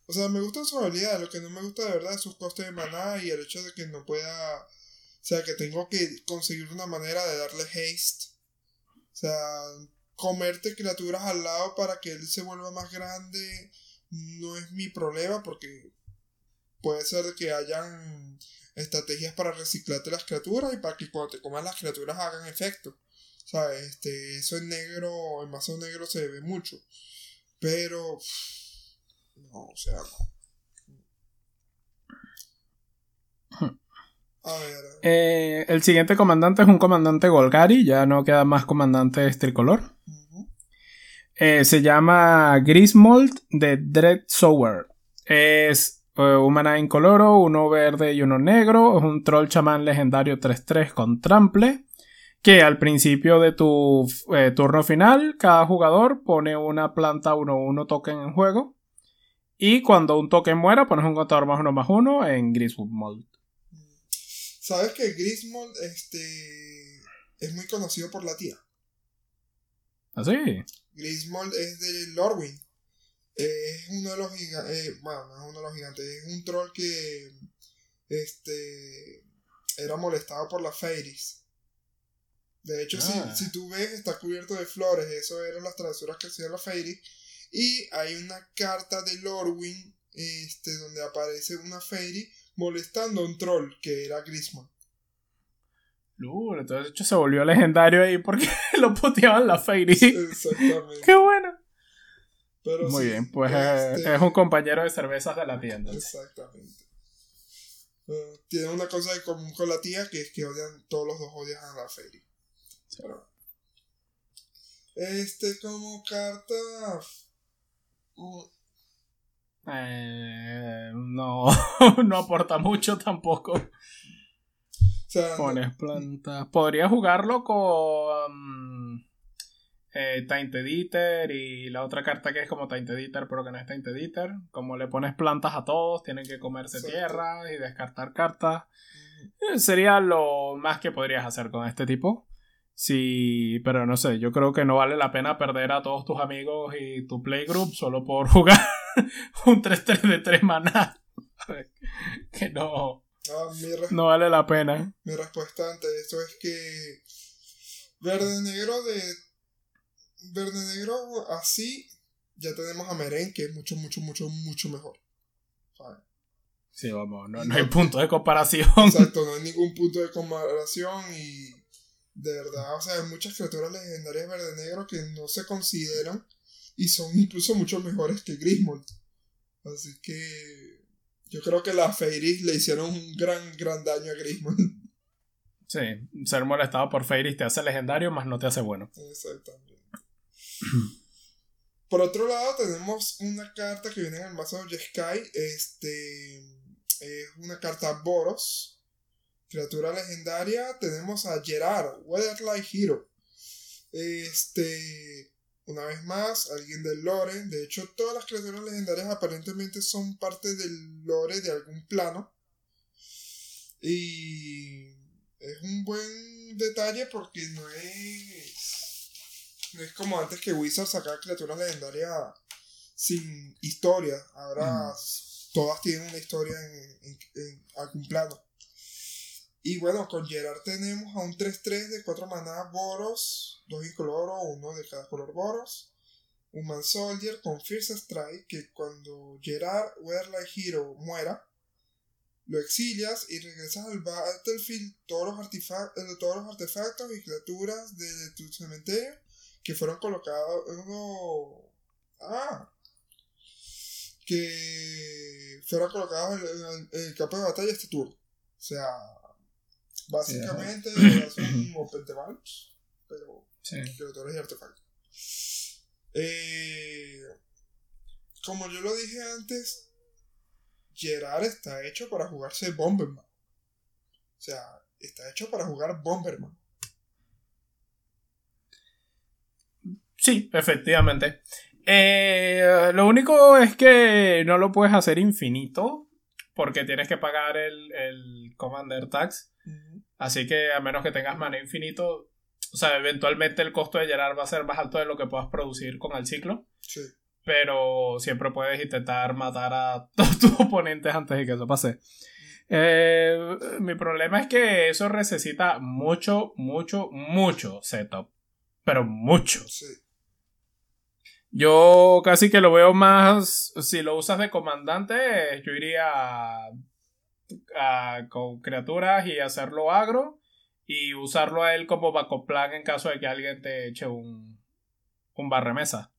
O sea, me gusta su habilidad, lo que no me gusta de verdad es sus costes de maná y el hecho de que no pueda. O sea, que tengo que conseguir una manera de darle haste. O sea, comerte criaturas al lado para que él se vuelva más grande no es mi problema porque puede ser que hayan estrategias para reciclarte las criaturas y para que cuando te comas las criaturas hagan efecto. ¿Sabes? Este, eso en negro, en mazo negro se ve mucho. Pero. No, o sea, no. A ver. Eh, el siguiente comandante es un comandante Golgari, ya no queda más comandantes tricolor. Eh, se llama Grismold de Dread Sower. Es eh, un mana incoloro, uno verde y uno negro. Es un troll chamán legendario 3-3 con trample que al principio de tu eh, turno final, cada jugador pone una planta 1-1 token en juego. Y cuando un token muera, pones un contador más 1 más 1 en Griswold. ¿Sabes que Griswold este, es muy conocido por la tía? ¿Ah, sí? Griswold es de Lorwyn. es uno de los gigantes. Eh, bueno, no es uno de los gigantes. Es un troll que. Este. Era molestado por las Fairies. De hecho, si, ah. si, tú ves, está cubierto de flores. Eso eran las travesuras que hacía la Fairy. Y hay una carta de Lorwyn este, donde aparece una Fairy molestando a un troll que era Grisman. Uh, entonces de hecho se volvió legendario ahí porque lo puteaban la Fairy. Exactamente. Qué bueno. Muy bien, pues eh, este es un compañero de cervezas de la tienda. Exactamente. Uh, tienen una cosa de común con la tía que es que odian, todos los dos odian a la Fairy. Pero, este, como carta. Mm. Eh, no, no aporta mucho tampoco. Pones plantas. Podría jugarlo con eh, Tainted Eater y la otra carta que es como Tainted Eater, pero que no es Tainted Eater. Como le pones plantas a todos, tienen que comerse tierra y descartar cartas. Eh, sería lo más que podrías hacer con este tipo. Sí, pero no sé, yo creo que no vale la pena perder a todos tus amigos y tu playgroup solo por jugar un 3-3 de 3 maná. que no, no vale la pena. Mi respuesta ante eso es que verde negro de verde negro así ya tenemos a Meren que es mucho mucho mucho mucho mejor. Sí, vamos, no, no hay punto de comparación. Exacto, no hay ningún punto de comparación y de verdad, o sea, hay muchas criaturas legendarias verde negro que no se consideran y son incluso mucho mejores que Griswold. Así que yo creo que las Fairies le hicieron un gran, gran daño a Griswold. Sí, ser molestado por Fairies te hace legendario, más no te hace bueno. Exactamente. por otro lado, tenemos una carta que viene en el mazo de Sky. Este es una carta Boros Criatura legendaria, tenemos a Gerard, Weatherlight Hero. Este, una vez más, alguien del lore. De hecho, todas las criaturas legendarias aparentemente son parte del lore de algún plano. Y es un buen detalle porque no es. No es como antes que Wizard sacaba criaturas legendarias sin historia. Ahora todas tienen una historia en algún plano. Y bueno, con Gerard tenemos a un 3-3 de 4 maná Boros, 2 incoloro, uno de cada color Boros. Un Man Soldier con Fierce Strike que cuando Gerard Weatherlight Hero muera, lo exilias y regresas al battlefield todos los, eh, todos los artefactos y criaturas de, tu cementerio que fueron colocados. Ah, que fueron colocados en, en el campo de batalla este turno. O sea, Básicamente es un open pero sí. creadores y artefactos. Eh, como yo lo dije antes, Gerard está hecho para jugarse Bomberman. O sea, está hecho para jugar Bomberman. Sí, efectivamente. Eh, lo único es que no lo puedes hacer infinito porque tienes que pagar el, el Commander Tax. Así que a menos que tengas mana infinito, o sea, eventualmente el costo de Gerard va a ser más alto de lo que puedas producir con el ciclo. Sí. Pero siempre puedes intentar matar a todos tus oponentes antes de que eso pase. Eh, mi problema es que eso necesita mucho, mucho, mucho setup. Pero mucho. Sí. Yo casi que lo veo más. Si lo usas de comandante, yo iría con criaturas y hacerlo agro y usarlo a él como backup plan en caso de que alguien te eche un, un barremesa.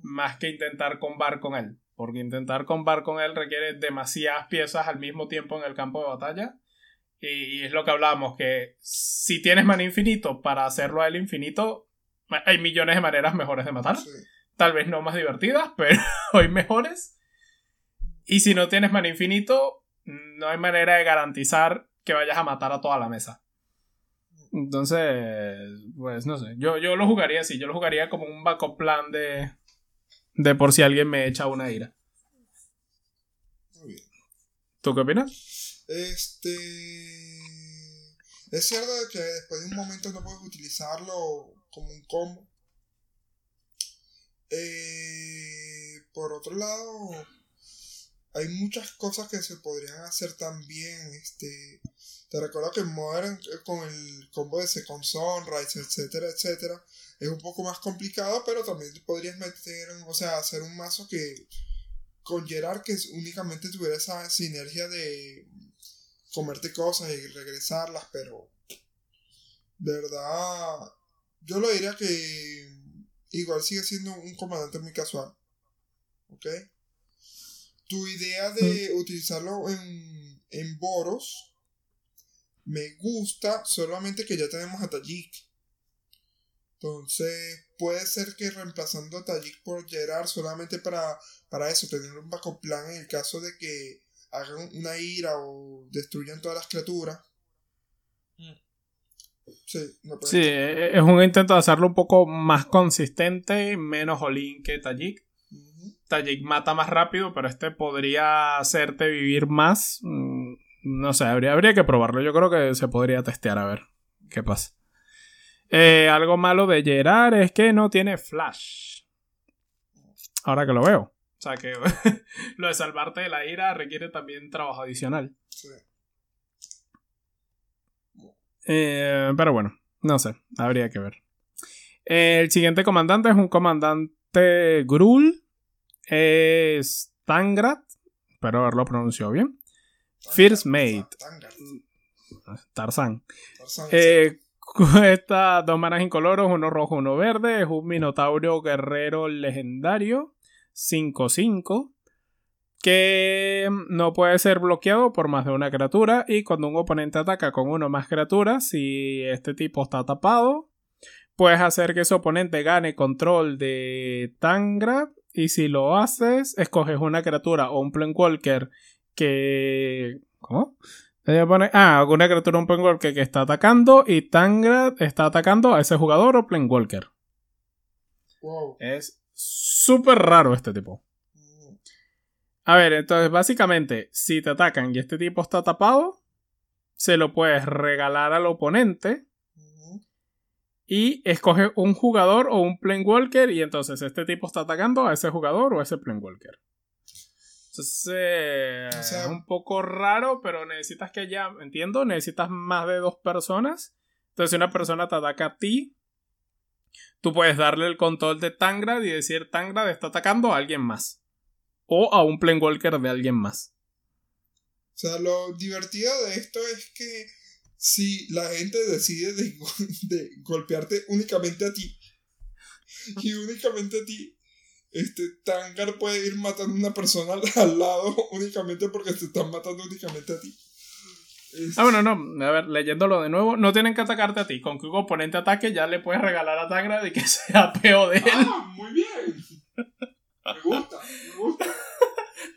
Más que intentar combar con él. Porque intentar combar con él requiere demasiadas piezas al mismo tiempo en el campo de batalla. Y, es lo que hablábamos, que si tienes mana infinito para hacerlo a él infinito, hay millones de maneras mejores de matar. Tal vez no más divertidas, pero hay mejores. Y si no tienes mana infinito, no hay manera de garantizar que vayas a matar a toda la mesa. Entonces, pues no sé. Yo, yo lo jugaría así. Yo lo jugaría como un backup plan de. De por si alguien me echa una ira. Muy bien. ¿Tú qué opinas? Este. Es cierto que después de un momento no puedes utilizarlo como un combo. Eh, por otro lado hay muchas cosas que se podrían hacer también. Este, te recuerdo que Modern eh, con el combo de Second Sunrise, etcétera, etcétera, es un poco más complicado, pero también podrías meter, o sea, hacer un mazo que con Gerard que únicamente tuviera esa sinergia de comerte cosas y regresarlas, pero de verdad, yo lo diría que igual sigue siendo un comandante muy casual. ¿Ok? Tu idea de utilizarlo en, en Boros. Me gusta, solamente que ya tenemos a Tajik. Entonces, puede ser que reemplazando a Tajik por Gerard solamente para, para eso, tener un backup plan en el caso de que hagan una ira o destruyan todas las criaturas. Sí, sí, e, es un intento de hacerlo un poco más consistente, menos olín que Tajik. Tajik mata más rápido, pero este podría hacerte vivir más. Mm, no sé, habría, habría que probarlo. Yo creo que se podría testear a ver qué pasa. Eh, algo malo de Gerard es que no tiene flash. Ahora que lo veo. O sea que lo de salvarte de la ira requiere también trabajo adicional. Sí. Eh, pero bueno, no sé, habría que ver. El siguiente comandante es un comandante Grul. Es Tangrat. Espero haberlo pronunciado bien. First Mate. Tarzan. Eh, cuesta dos manas incoloros, uno rojo, uno verde. Es un Minotauro guerrero legendario. 5-5 que no puede ser bloqueado por más de una criatura y cuando un oponente ataca con uno más criaturas, si este tipo está tapado, puedes hacer que ese oponente gane control de Tangra y si lo haces, escoges una criatura o un Planewalker que... ¿Cómo? Ah, una criatura o un Planewalker que está atacando y Tangra está atacando a ese jugador o Planewalker. Wow. Es súper raro este tipo. A ver, entonces básicamente, si te atacan y este tipo está tapado, se lo puedes regalar al oponente. Y escoge un jugador o un Planewalker. Y entonces este tipo está atacando a ese jugador o a ese Planewalker. Entonces es un poco raro, pero necesitas que ya, entiendo, necesitas más de dos personas. Entonces si una persona te ataca a ti, tú puedes darle el control de Tangrad y decir Tangrad está atacando a alguien más o a un Planewalker de alguien más. O sea, lo divertido de esto es que si la gente decide de, golpearte únicamente a ti y únicamente a ti, este Tangar puede ir matando a una persona al, lado únicamente porque te están matando únicamente a ti. Ah, bueno, no. A ver, leyéndolo de nuevo, no tienen que atacarte a ti. Con que un oponente ataque ya le puedes regalar a Tangra de que sea peo de él. Ah, muy bien. Me gusta, me gusta.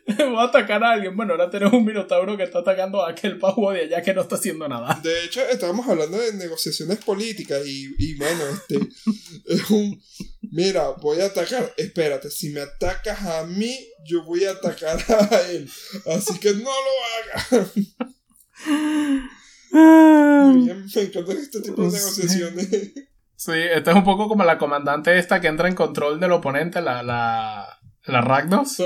Voy a atacar a alguien. Bueno, ahora tenemos un minotauro que está atacando a aquel pavo de allá que no está haciendo nada. De hecho, estábamos hablando de negociaciones políticas y, y bueno, este es un. Mira, voy a atacar. Espérate, si me atacas a mí, yo voy a atacar a él. Así que no lo hagas. me encantan este tipo de negociaciones. Sí, esta es un poco como la comandante esta que entra en control del oponente, la, la, la Ragnos.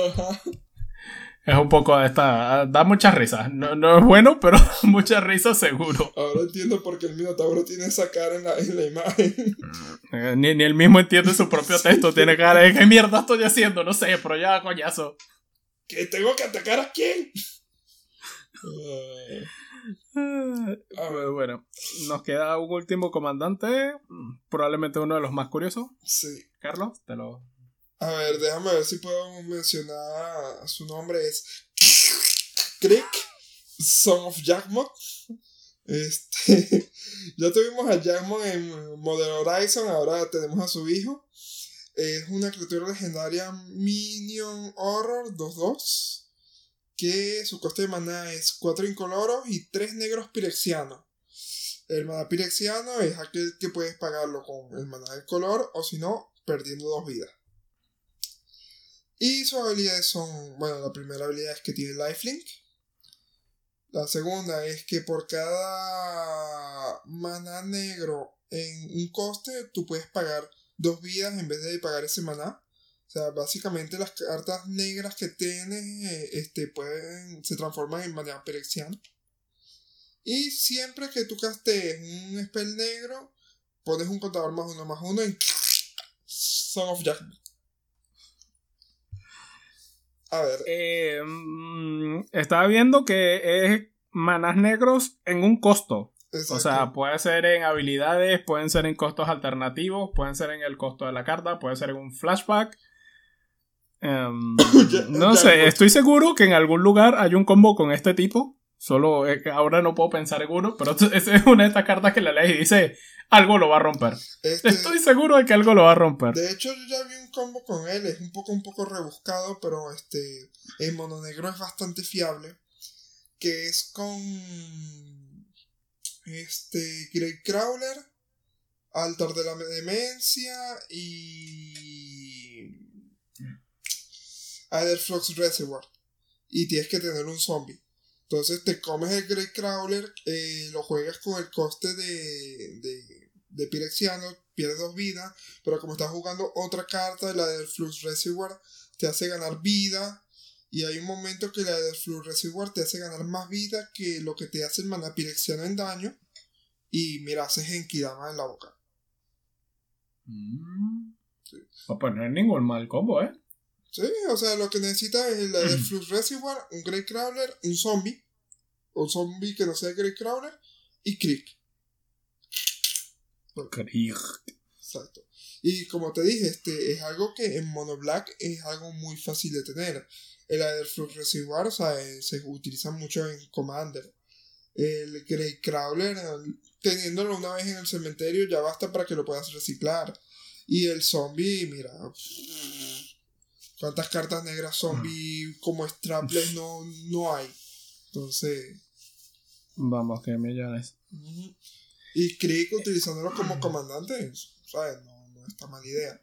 Es un poco esta. Da muchas risas. No, no es bueno, pero muchas risas seguro. Ahora entiendo por qué el Minotauro tiene esa cara en la, en la imagen. Eh, ni, ni él mismo entiende su propio texto. Tiene cara de qué mierda estoy haciendo. No sé, pero ya coñazo. ¿Que tengo que atacar a quién? Uh, bueno, nos queda un último comandante. Probablemente uno de los más curiosos. Sí. Carlos, te lo a ver, déjame ver si puedo mencionar su nombre. Es Crick, Son of Jackmot. Este, ya tuvimos a Jackmot en Model Horizon, ahora tenemos a su hijo. Es una criatura legendaria Minion Horror 2-2. Que su coste de maná es 4 incoloros y 3 negros pirexianos. El maná pirexiano es aquel que puedes pagarlo con el maná del color o si no, perdiendo dos vidas. Y sus habilidades son, bueno, la primera habilidad es que tiene lifelink. La segunda es que por cada mana negro en un coste, tú puedes pagar dos vidas en vez de pagar ese maná. O sea, básicamente las cartas negras que tienes eh, este, pueden, se transforman en maná perexiana. Y siempre que tú castes un spell negro, pones un contador más uno más uno en Son of Jackman. A ver. Eh, mm, estaba viendo que es manás negros en un costo. O sea, puede ser en habilidades, pueden ser en costos alternativos, pueden ser en el costo de la carta, puede ser en un flashback. Em, no sé, estoy seguro que en algún lugar hay un combo con este tipo. Solo eh, ahora no puedo pensar en uno, pero esa es una de estas cartas que la lees y dice algo lo va a romper. Este, Estoy seguro de que algo lo va a romper. de hecho, yo ya vi un combo con él. Es un poco, un poco rebuscado, pero este. En mono negro es bastante fiable. Que es con. Este. Great Crawler. Altar de la Demencia. Y. Aetherflux Reservoir. Y tienes que tener un zombie. Entonces te comes el Great Crawler, eh, lo juegas con el coste de, de, de Pirexiano, pierdes dos vidas, pero como estás jugando otra carta, la del Flux Reservoir, te hace ganar vida. Y hay un momento que la del Flux Reservoir te hace ganar más vida que lo que te hace el mana Pirexiano en daño. Y mira, haces Genkidama en la boca. Mm. Pues no es ningún mal combo, ¿eh? Sí, o sea, lo que necesitas es la del Flux Reservoir, un Great Crawler, un zombie. Un zombie que no sea Great Crawler. Y Crick. Exacto. Y como te dije, este es algo que en Mono Black es algo muy fácil de tener. El Aetherflux Reservoir, o sea, eh, se utiliza mucho en Commander. El Great Crawler, eh, teniéndolo una vez en el cementerio, ya basta para que lo puedas reciclar. Y el zombie, mira. ¿Cuántas cartas negras zombie como strapless no, no hay? Entonces. Vamos, que millones. Y Crick utilizándolo como comandante, ¿sabes? No, no está mala idea.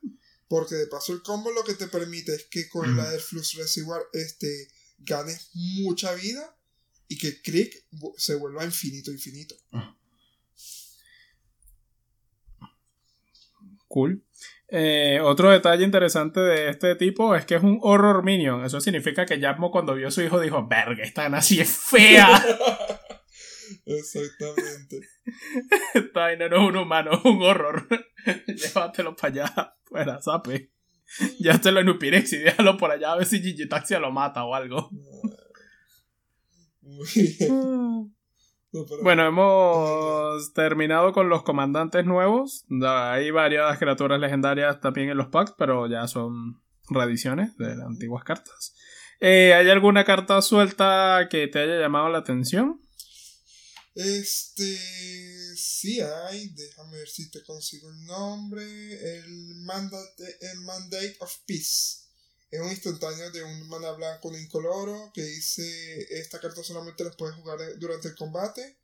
Porque de paso el combo lo que te permite es que con la del Flux Reservoir este, ganes mucha vida y que Crick se vuelva infinito, infinito. Cool. Eh, otro detalle interesante de este tipo es que es un horror minion. Eso significa que Yapmo cuando vio a su hijo dijo, verga, esta así es fea. Exactamente. esta vaina no es un humano, es un horror. Llévatelo para allá, fuera, sape. Ya te lo en Upirex y déjalo por allá a ver si Gigi Taxia lo mata o algo. Muy bien. No, Bueno, hemos terminado con los comandantes nuevos. Hay varias criaturas legendarias también en los packs, pero ya son reediciones de las antiguas cartas. Eh, ¿Hay alguna carta suelta que te haya llamado la atención? Este. Sí hay. Déjame ver si te consigo el nombre. El Mandate, el Mandate of Peace. Es un instantáneo de un mana blanco un incoloro que dice: Esta carta solamente la puedes jugar durante el combate.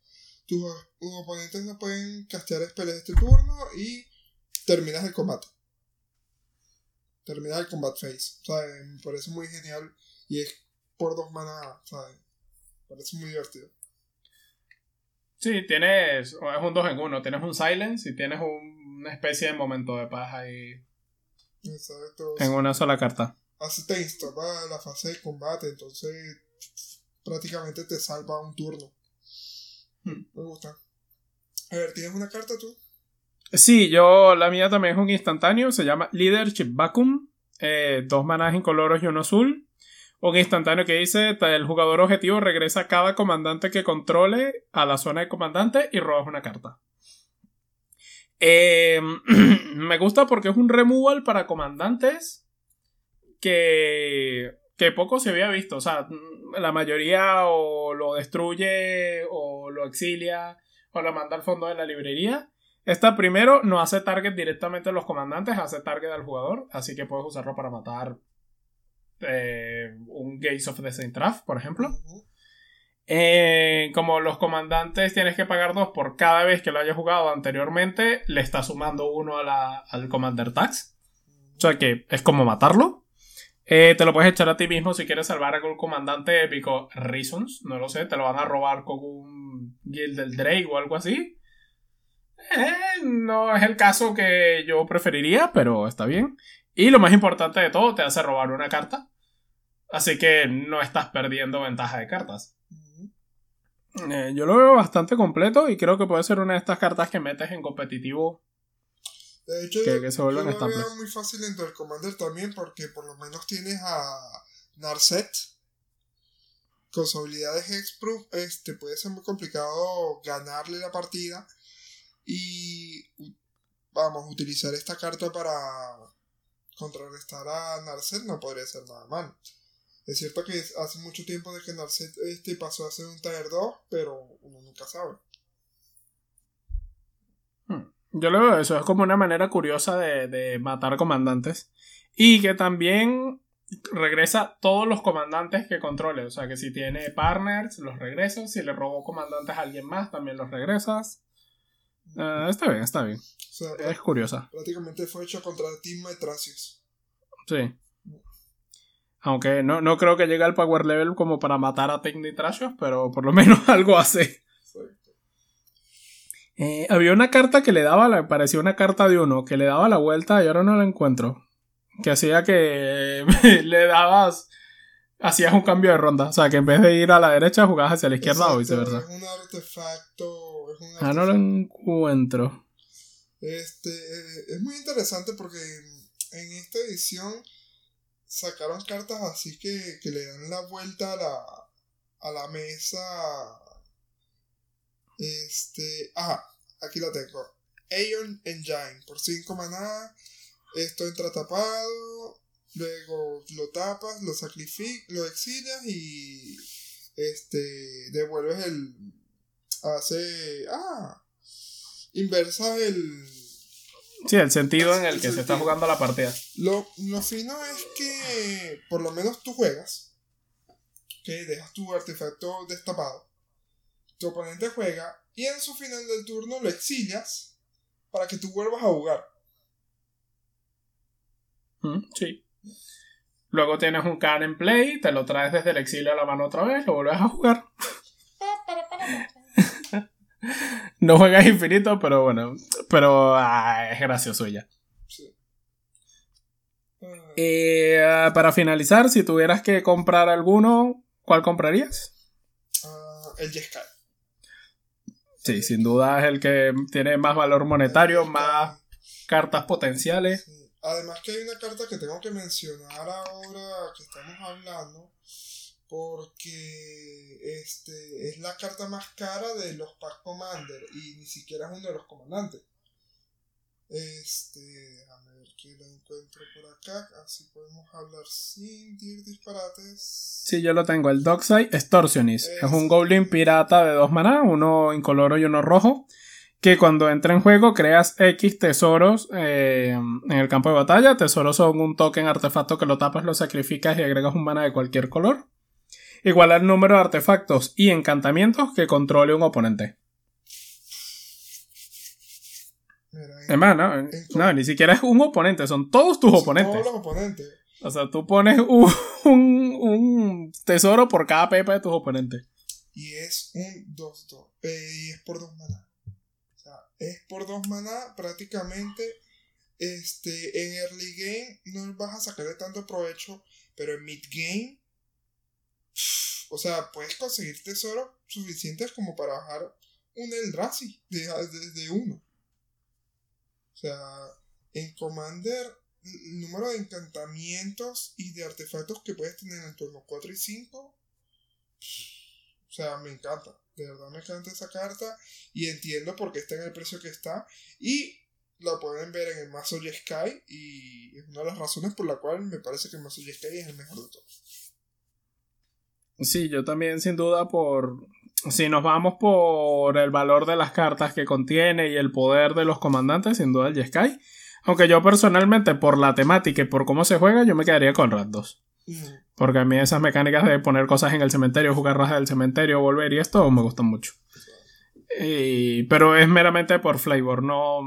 Tus, tus oponentes no pueden castear spells este turno y terminas el combate. Terminas el combat phase. ¿sabes? Me parece muy genial y es por dos mana. ¿sabes? Me parece muy divertido. Sí, tienes. Es un 2 en 1. Tienes un silence y tienes un- una especie de momento de paz ahí Exacto. en una sola carta. Te instala la fase de combate, entonces prácticamente te salva un turno. Hmm. Me gusta. A ver, ¿tienes una carta tú? Sí, yo, la mía también es un instantáneo, se llama Leadership Vacuum, eh, dos manás incoloros y uno azul. Un instantáneo que dice, el jugador objetivo regresa a cada comandante que controle a la zona de comandante y robas una carta. Eh, me gusta porque es un removal para comandantes que, que poco se había visto. O sea, la mayoría o lo destruye o lo exilia o lo manda al fondo de la librería. Esta primero no hace target directamente a los comandantes, hace target al jugador, así que puedes usarlo para matar eh, un Gaze of the Saint Draft, por ejemplo. Eh, como los comandantes tienes que pagar dos por cada vez que lo hayas jugado anteriormente, le está sumando uno a la- al Commander Tax. O sea que es como matarlo. Eh, te lo puedes echar a ti mismo si quieres salvar a algún comandante épico. Reasons, no lo sé, te lo van a robar con un Guild del Drake o algo así. Eh, no es el caso que yo preferiría, pero está bien. Y lo más importante de todo, te hace robar una carta. Así que no estás perdiendo ventaja de cartas. Eh, yo lo veo bastante completo y creo que puede ser una de estas cartas que metes en competitivo. De hecho, Que- que se vuelvan yo lo veo muy fácil dentro del Commander también porque por lo menos tienes a Narset con su habilidad de Hexproof. Este, puede ser muy complicado ganarle la partida y vamos, utilizar esta carta para contrarrestar a Narset no podría ser nada mal. Es cierto que hace mucho tiempo de que Narset este pasó a ser un Tier 2, pero uno nunca sabe. Yo lo veo eso, es como una manera curiosa de, de matar comandantes. Y que también regresa todos los comandantes que controle. O sea que si tiene partners, los regresas. Si le robó comandantes a alguien más, también los regresas. Uh, está bien, está bien. O sea, es curiosa. Prácticamente fue hecho contra Team Metracios. Sí. Aunque no, no creo que llegue al power level como para matar a Trashos, pero por lo menos algo hace. Eh, había una carta que le daba, la, parecía una carta de uno, que le daba la vuelta y ahora no la encuentro. Que hacía que le dabas, hacías un cambio de ronda. O sea, que en vez de ir a la derecha jugabas hacia la izquierda o viceversa. Es un artefacto. Es un artefacto. Ah, no lo encuentro. Este, eh, es muy interesante porque en esta edición sacaron cartas así que, que le dan la vuelta a la, a la mesa. Este. Ajá, aquí la tengo. Aeon Engine, por 5 maná. Esto entra tapado. Luego lo tapas, lo sacrificas, lo exilias y. Este. Devuelves el. Hace. Ah. Inversas el Sí, el sentido en el que se está jugando la partida. Lo, lo fino es que por lo menos tú juegas, que dejas tu artefacto destapado, tu oponente juega y en su final del turno lo exilias para que tú vuelvas a jugar. Mm, sí. Luego tienes un can en play, te lo traes desde el exilio a la mano otra vez, lo vuelves a jugar. no juegas infinito, pero bueno. Pero ah, es gracioso ya. Sí. Eh, para finalizar, si tuvieras que comprar alguno, ¿cuál comprarías? Ah, el Jeskai. Sí, sin duda es el que tiene más valor monetario, más cartas potenciales. Además que hay una carta que tengo que mencionar ahora que estamos hablando, porque este es la carta más cara de los Pack Commander y ni siquiera es uno de los comandantes. Este, déjame ver que lo encuentro por acá, así podemos hablar sin dir disparates. Sí, yo lo tengo, el Dockside Extortionist. Es, un Goblin pirata de dos maná, uno incoloro y uno rojo, que cuando entra en juego creas X tesoros eh, en el campo de batalla. Tesoros son un token artefacto que lo tapas, lo sacrificas y agregas un mana de cualquier color igual al número de artefactos y encantamientos que controle un oponente. Además, no, no, ni siquiera es un oponente, son todos tus oponentes. Todos los oponentes. O sea, tú pones un, un, tesoro por cada pepa de tus oponentes. Y es un 2-2. Eh, y es por 2 maná. O sea, es por 2 maná prácticamente. Este, en early game no vas a sacarle tanto provecho, pero en mid game o sea, puedes conseguir tesoros suficientes como para bajar un Eldrazi desde uno. O sea, en Commander, el número de encantamientos y de artefactos que puedes tener en turno 4 y 5. O sea, me encanta. De verdad me encanta esa carta. Y entiendo por qué está en el precio que está. Y lo pueden ver en el mazo Sky. Y es una de las razones por la cual me parece que el mazo Sky es el mejor de todos. Sí, yo también sin duda por... Si nos vamos por el valor de las cartas que contiene y el poder de los comandantes, sin duda el Jeskai. Aunque yo personalmente, por la temática y por cómo se juega, yo me quedaría con Rat 2. Porque a mí esas mecánicas de poner cosas en el cementerio, jugar rajas del cementerio, volver y esto me gustan mucho. pero es meramente por flavor, no...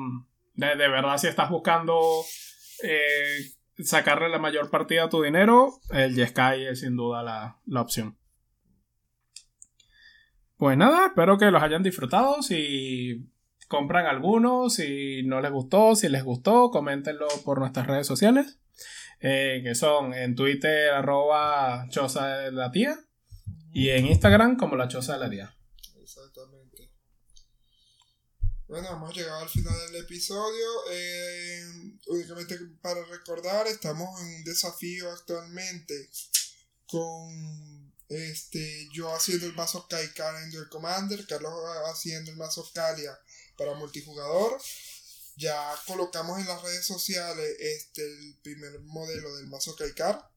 De, verdad, si estás buscando eh, sacarle la mayor partida a tu dinero, el Jeskai es sin duda la, la opción. Pues nada, espero que los hayan disfrutado. Si compran algunos, si no les gustó, si les gustó, coméntenlo por nuestras redes sociales. Eh, que son en Twitter arroba choza de la tía y en Instagram como la choza de la tía. Exactamente. Bueno, hemos llegado al final del episodio. Eh, únicamente para recordar, estamos en un desafío actualmente con este, yo haciendo el mazo Kaikara en Duel Commander, Carlos haciendo el mazo Kalia para multijugador. Ya colocamos en las redes sociales este, el primer modelo del mazo Kaikar.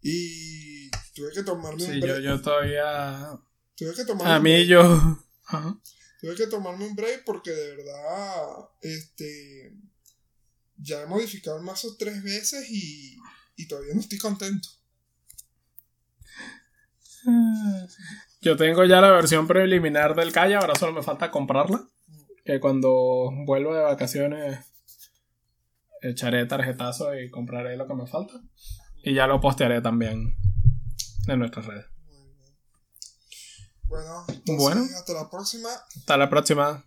Y tuve que tomarme Sí, un yo, break. yo todavía. Tuve que tomarme A un mí break. yo. Ajá. Tuve que tomarme un break porque de verdad, este, ya he modificado el mazo tres veces y, y todavía no estoy contento. Yo tengo ya la versión preliminar del calle, ahora solo me falta comprarla. Que cuando vuelva de vacaciones echaré tarjetazo y compraré lo que me falta. Y ya lo postearé también en nuestras redes. Muy bien. Bueno, entonces Bueno. hasta la próxima. Hasta la próxima.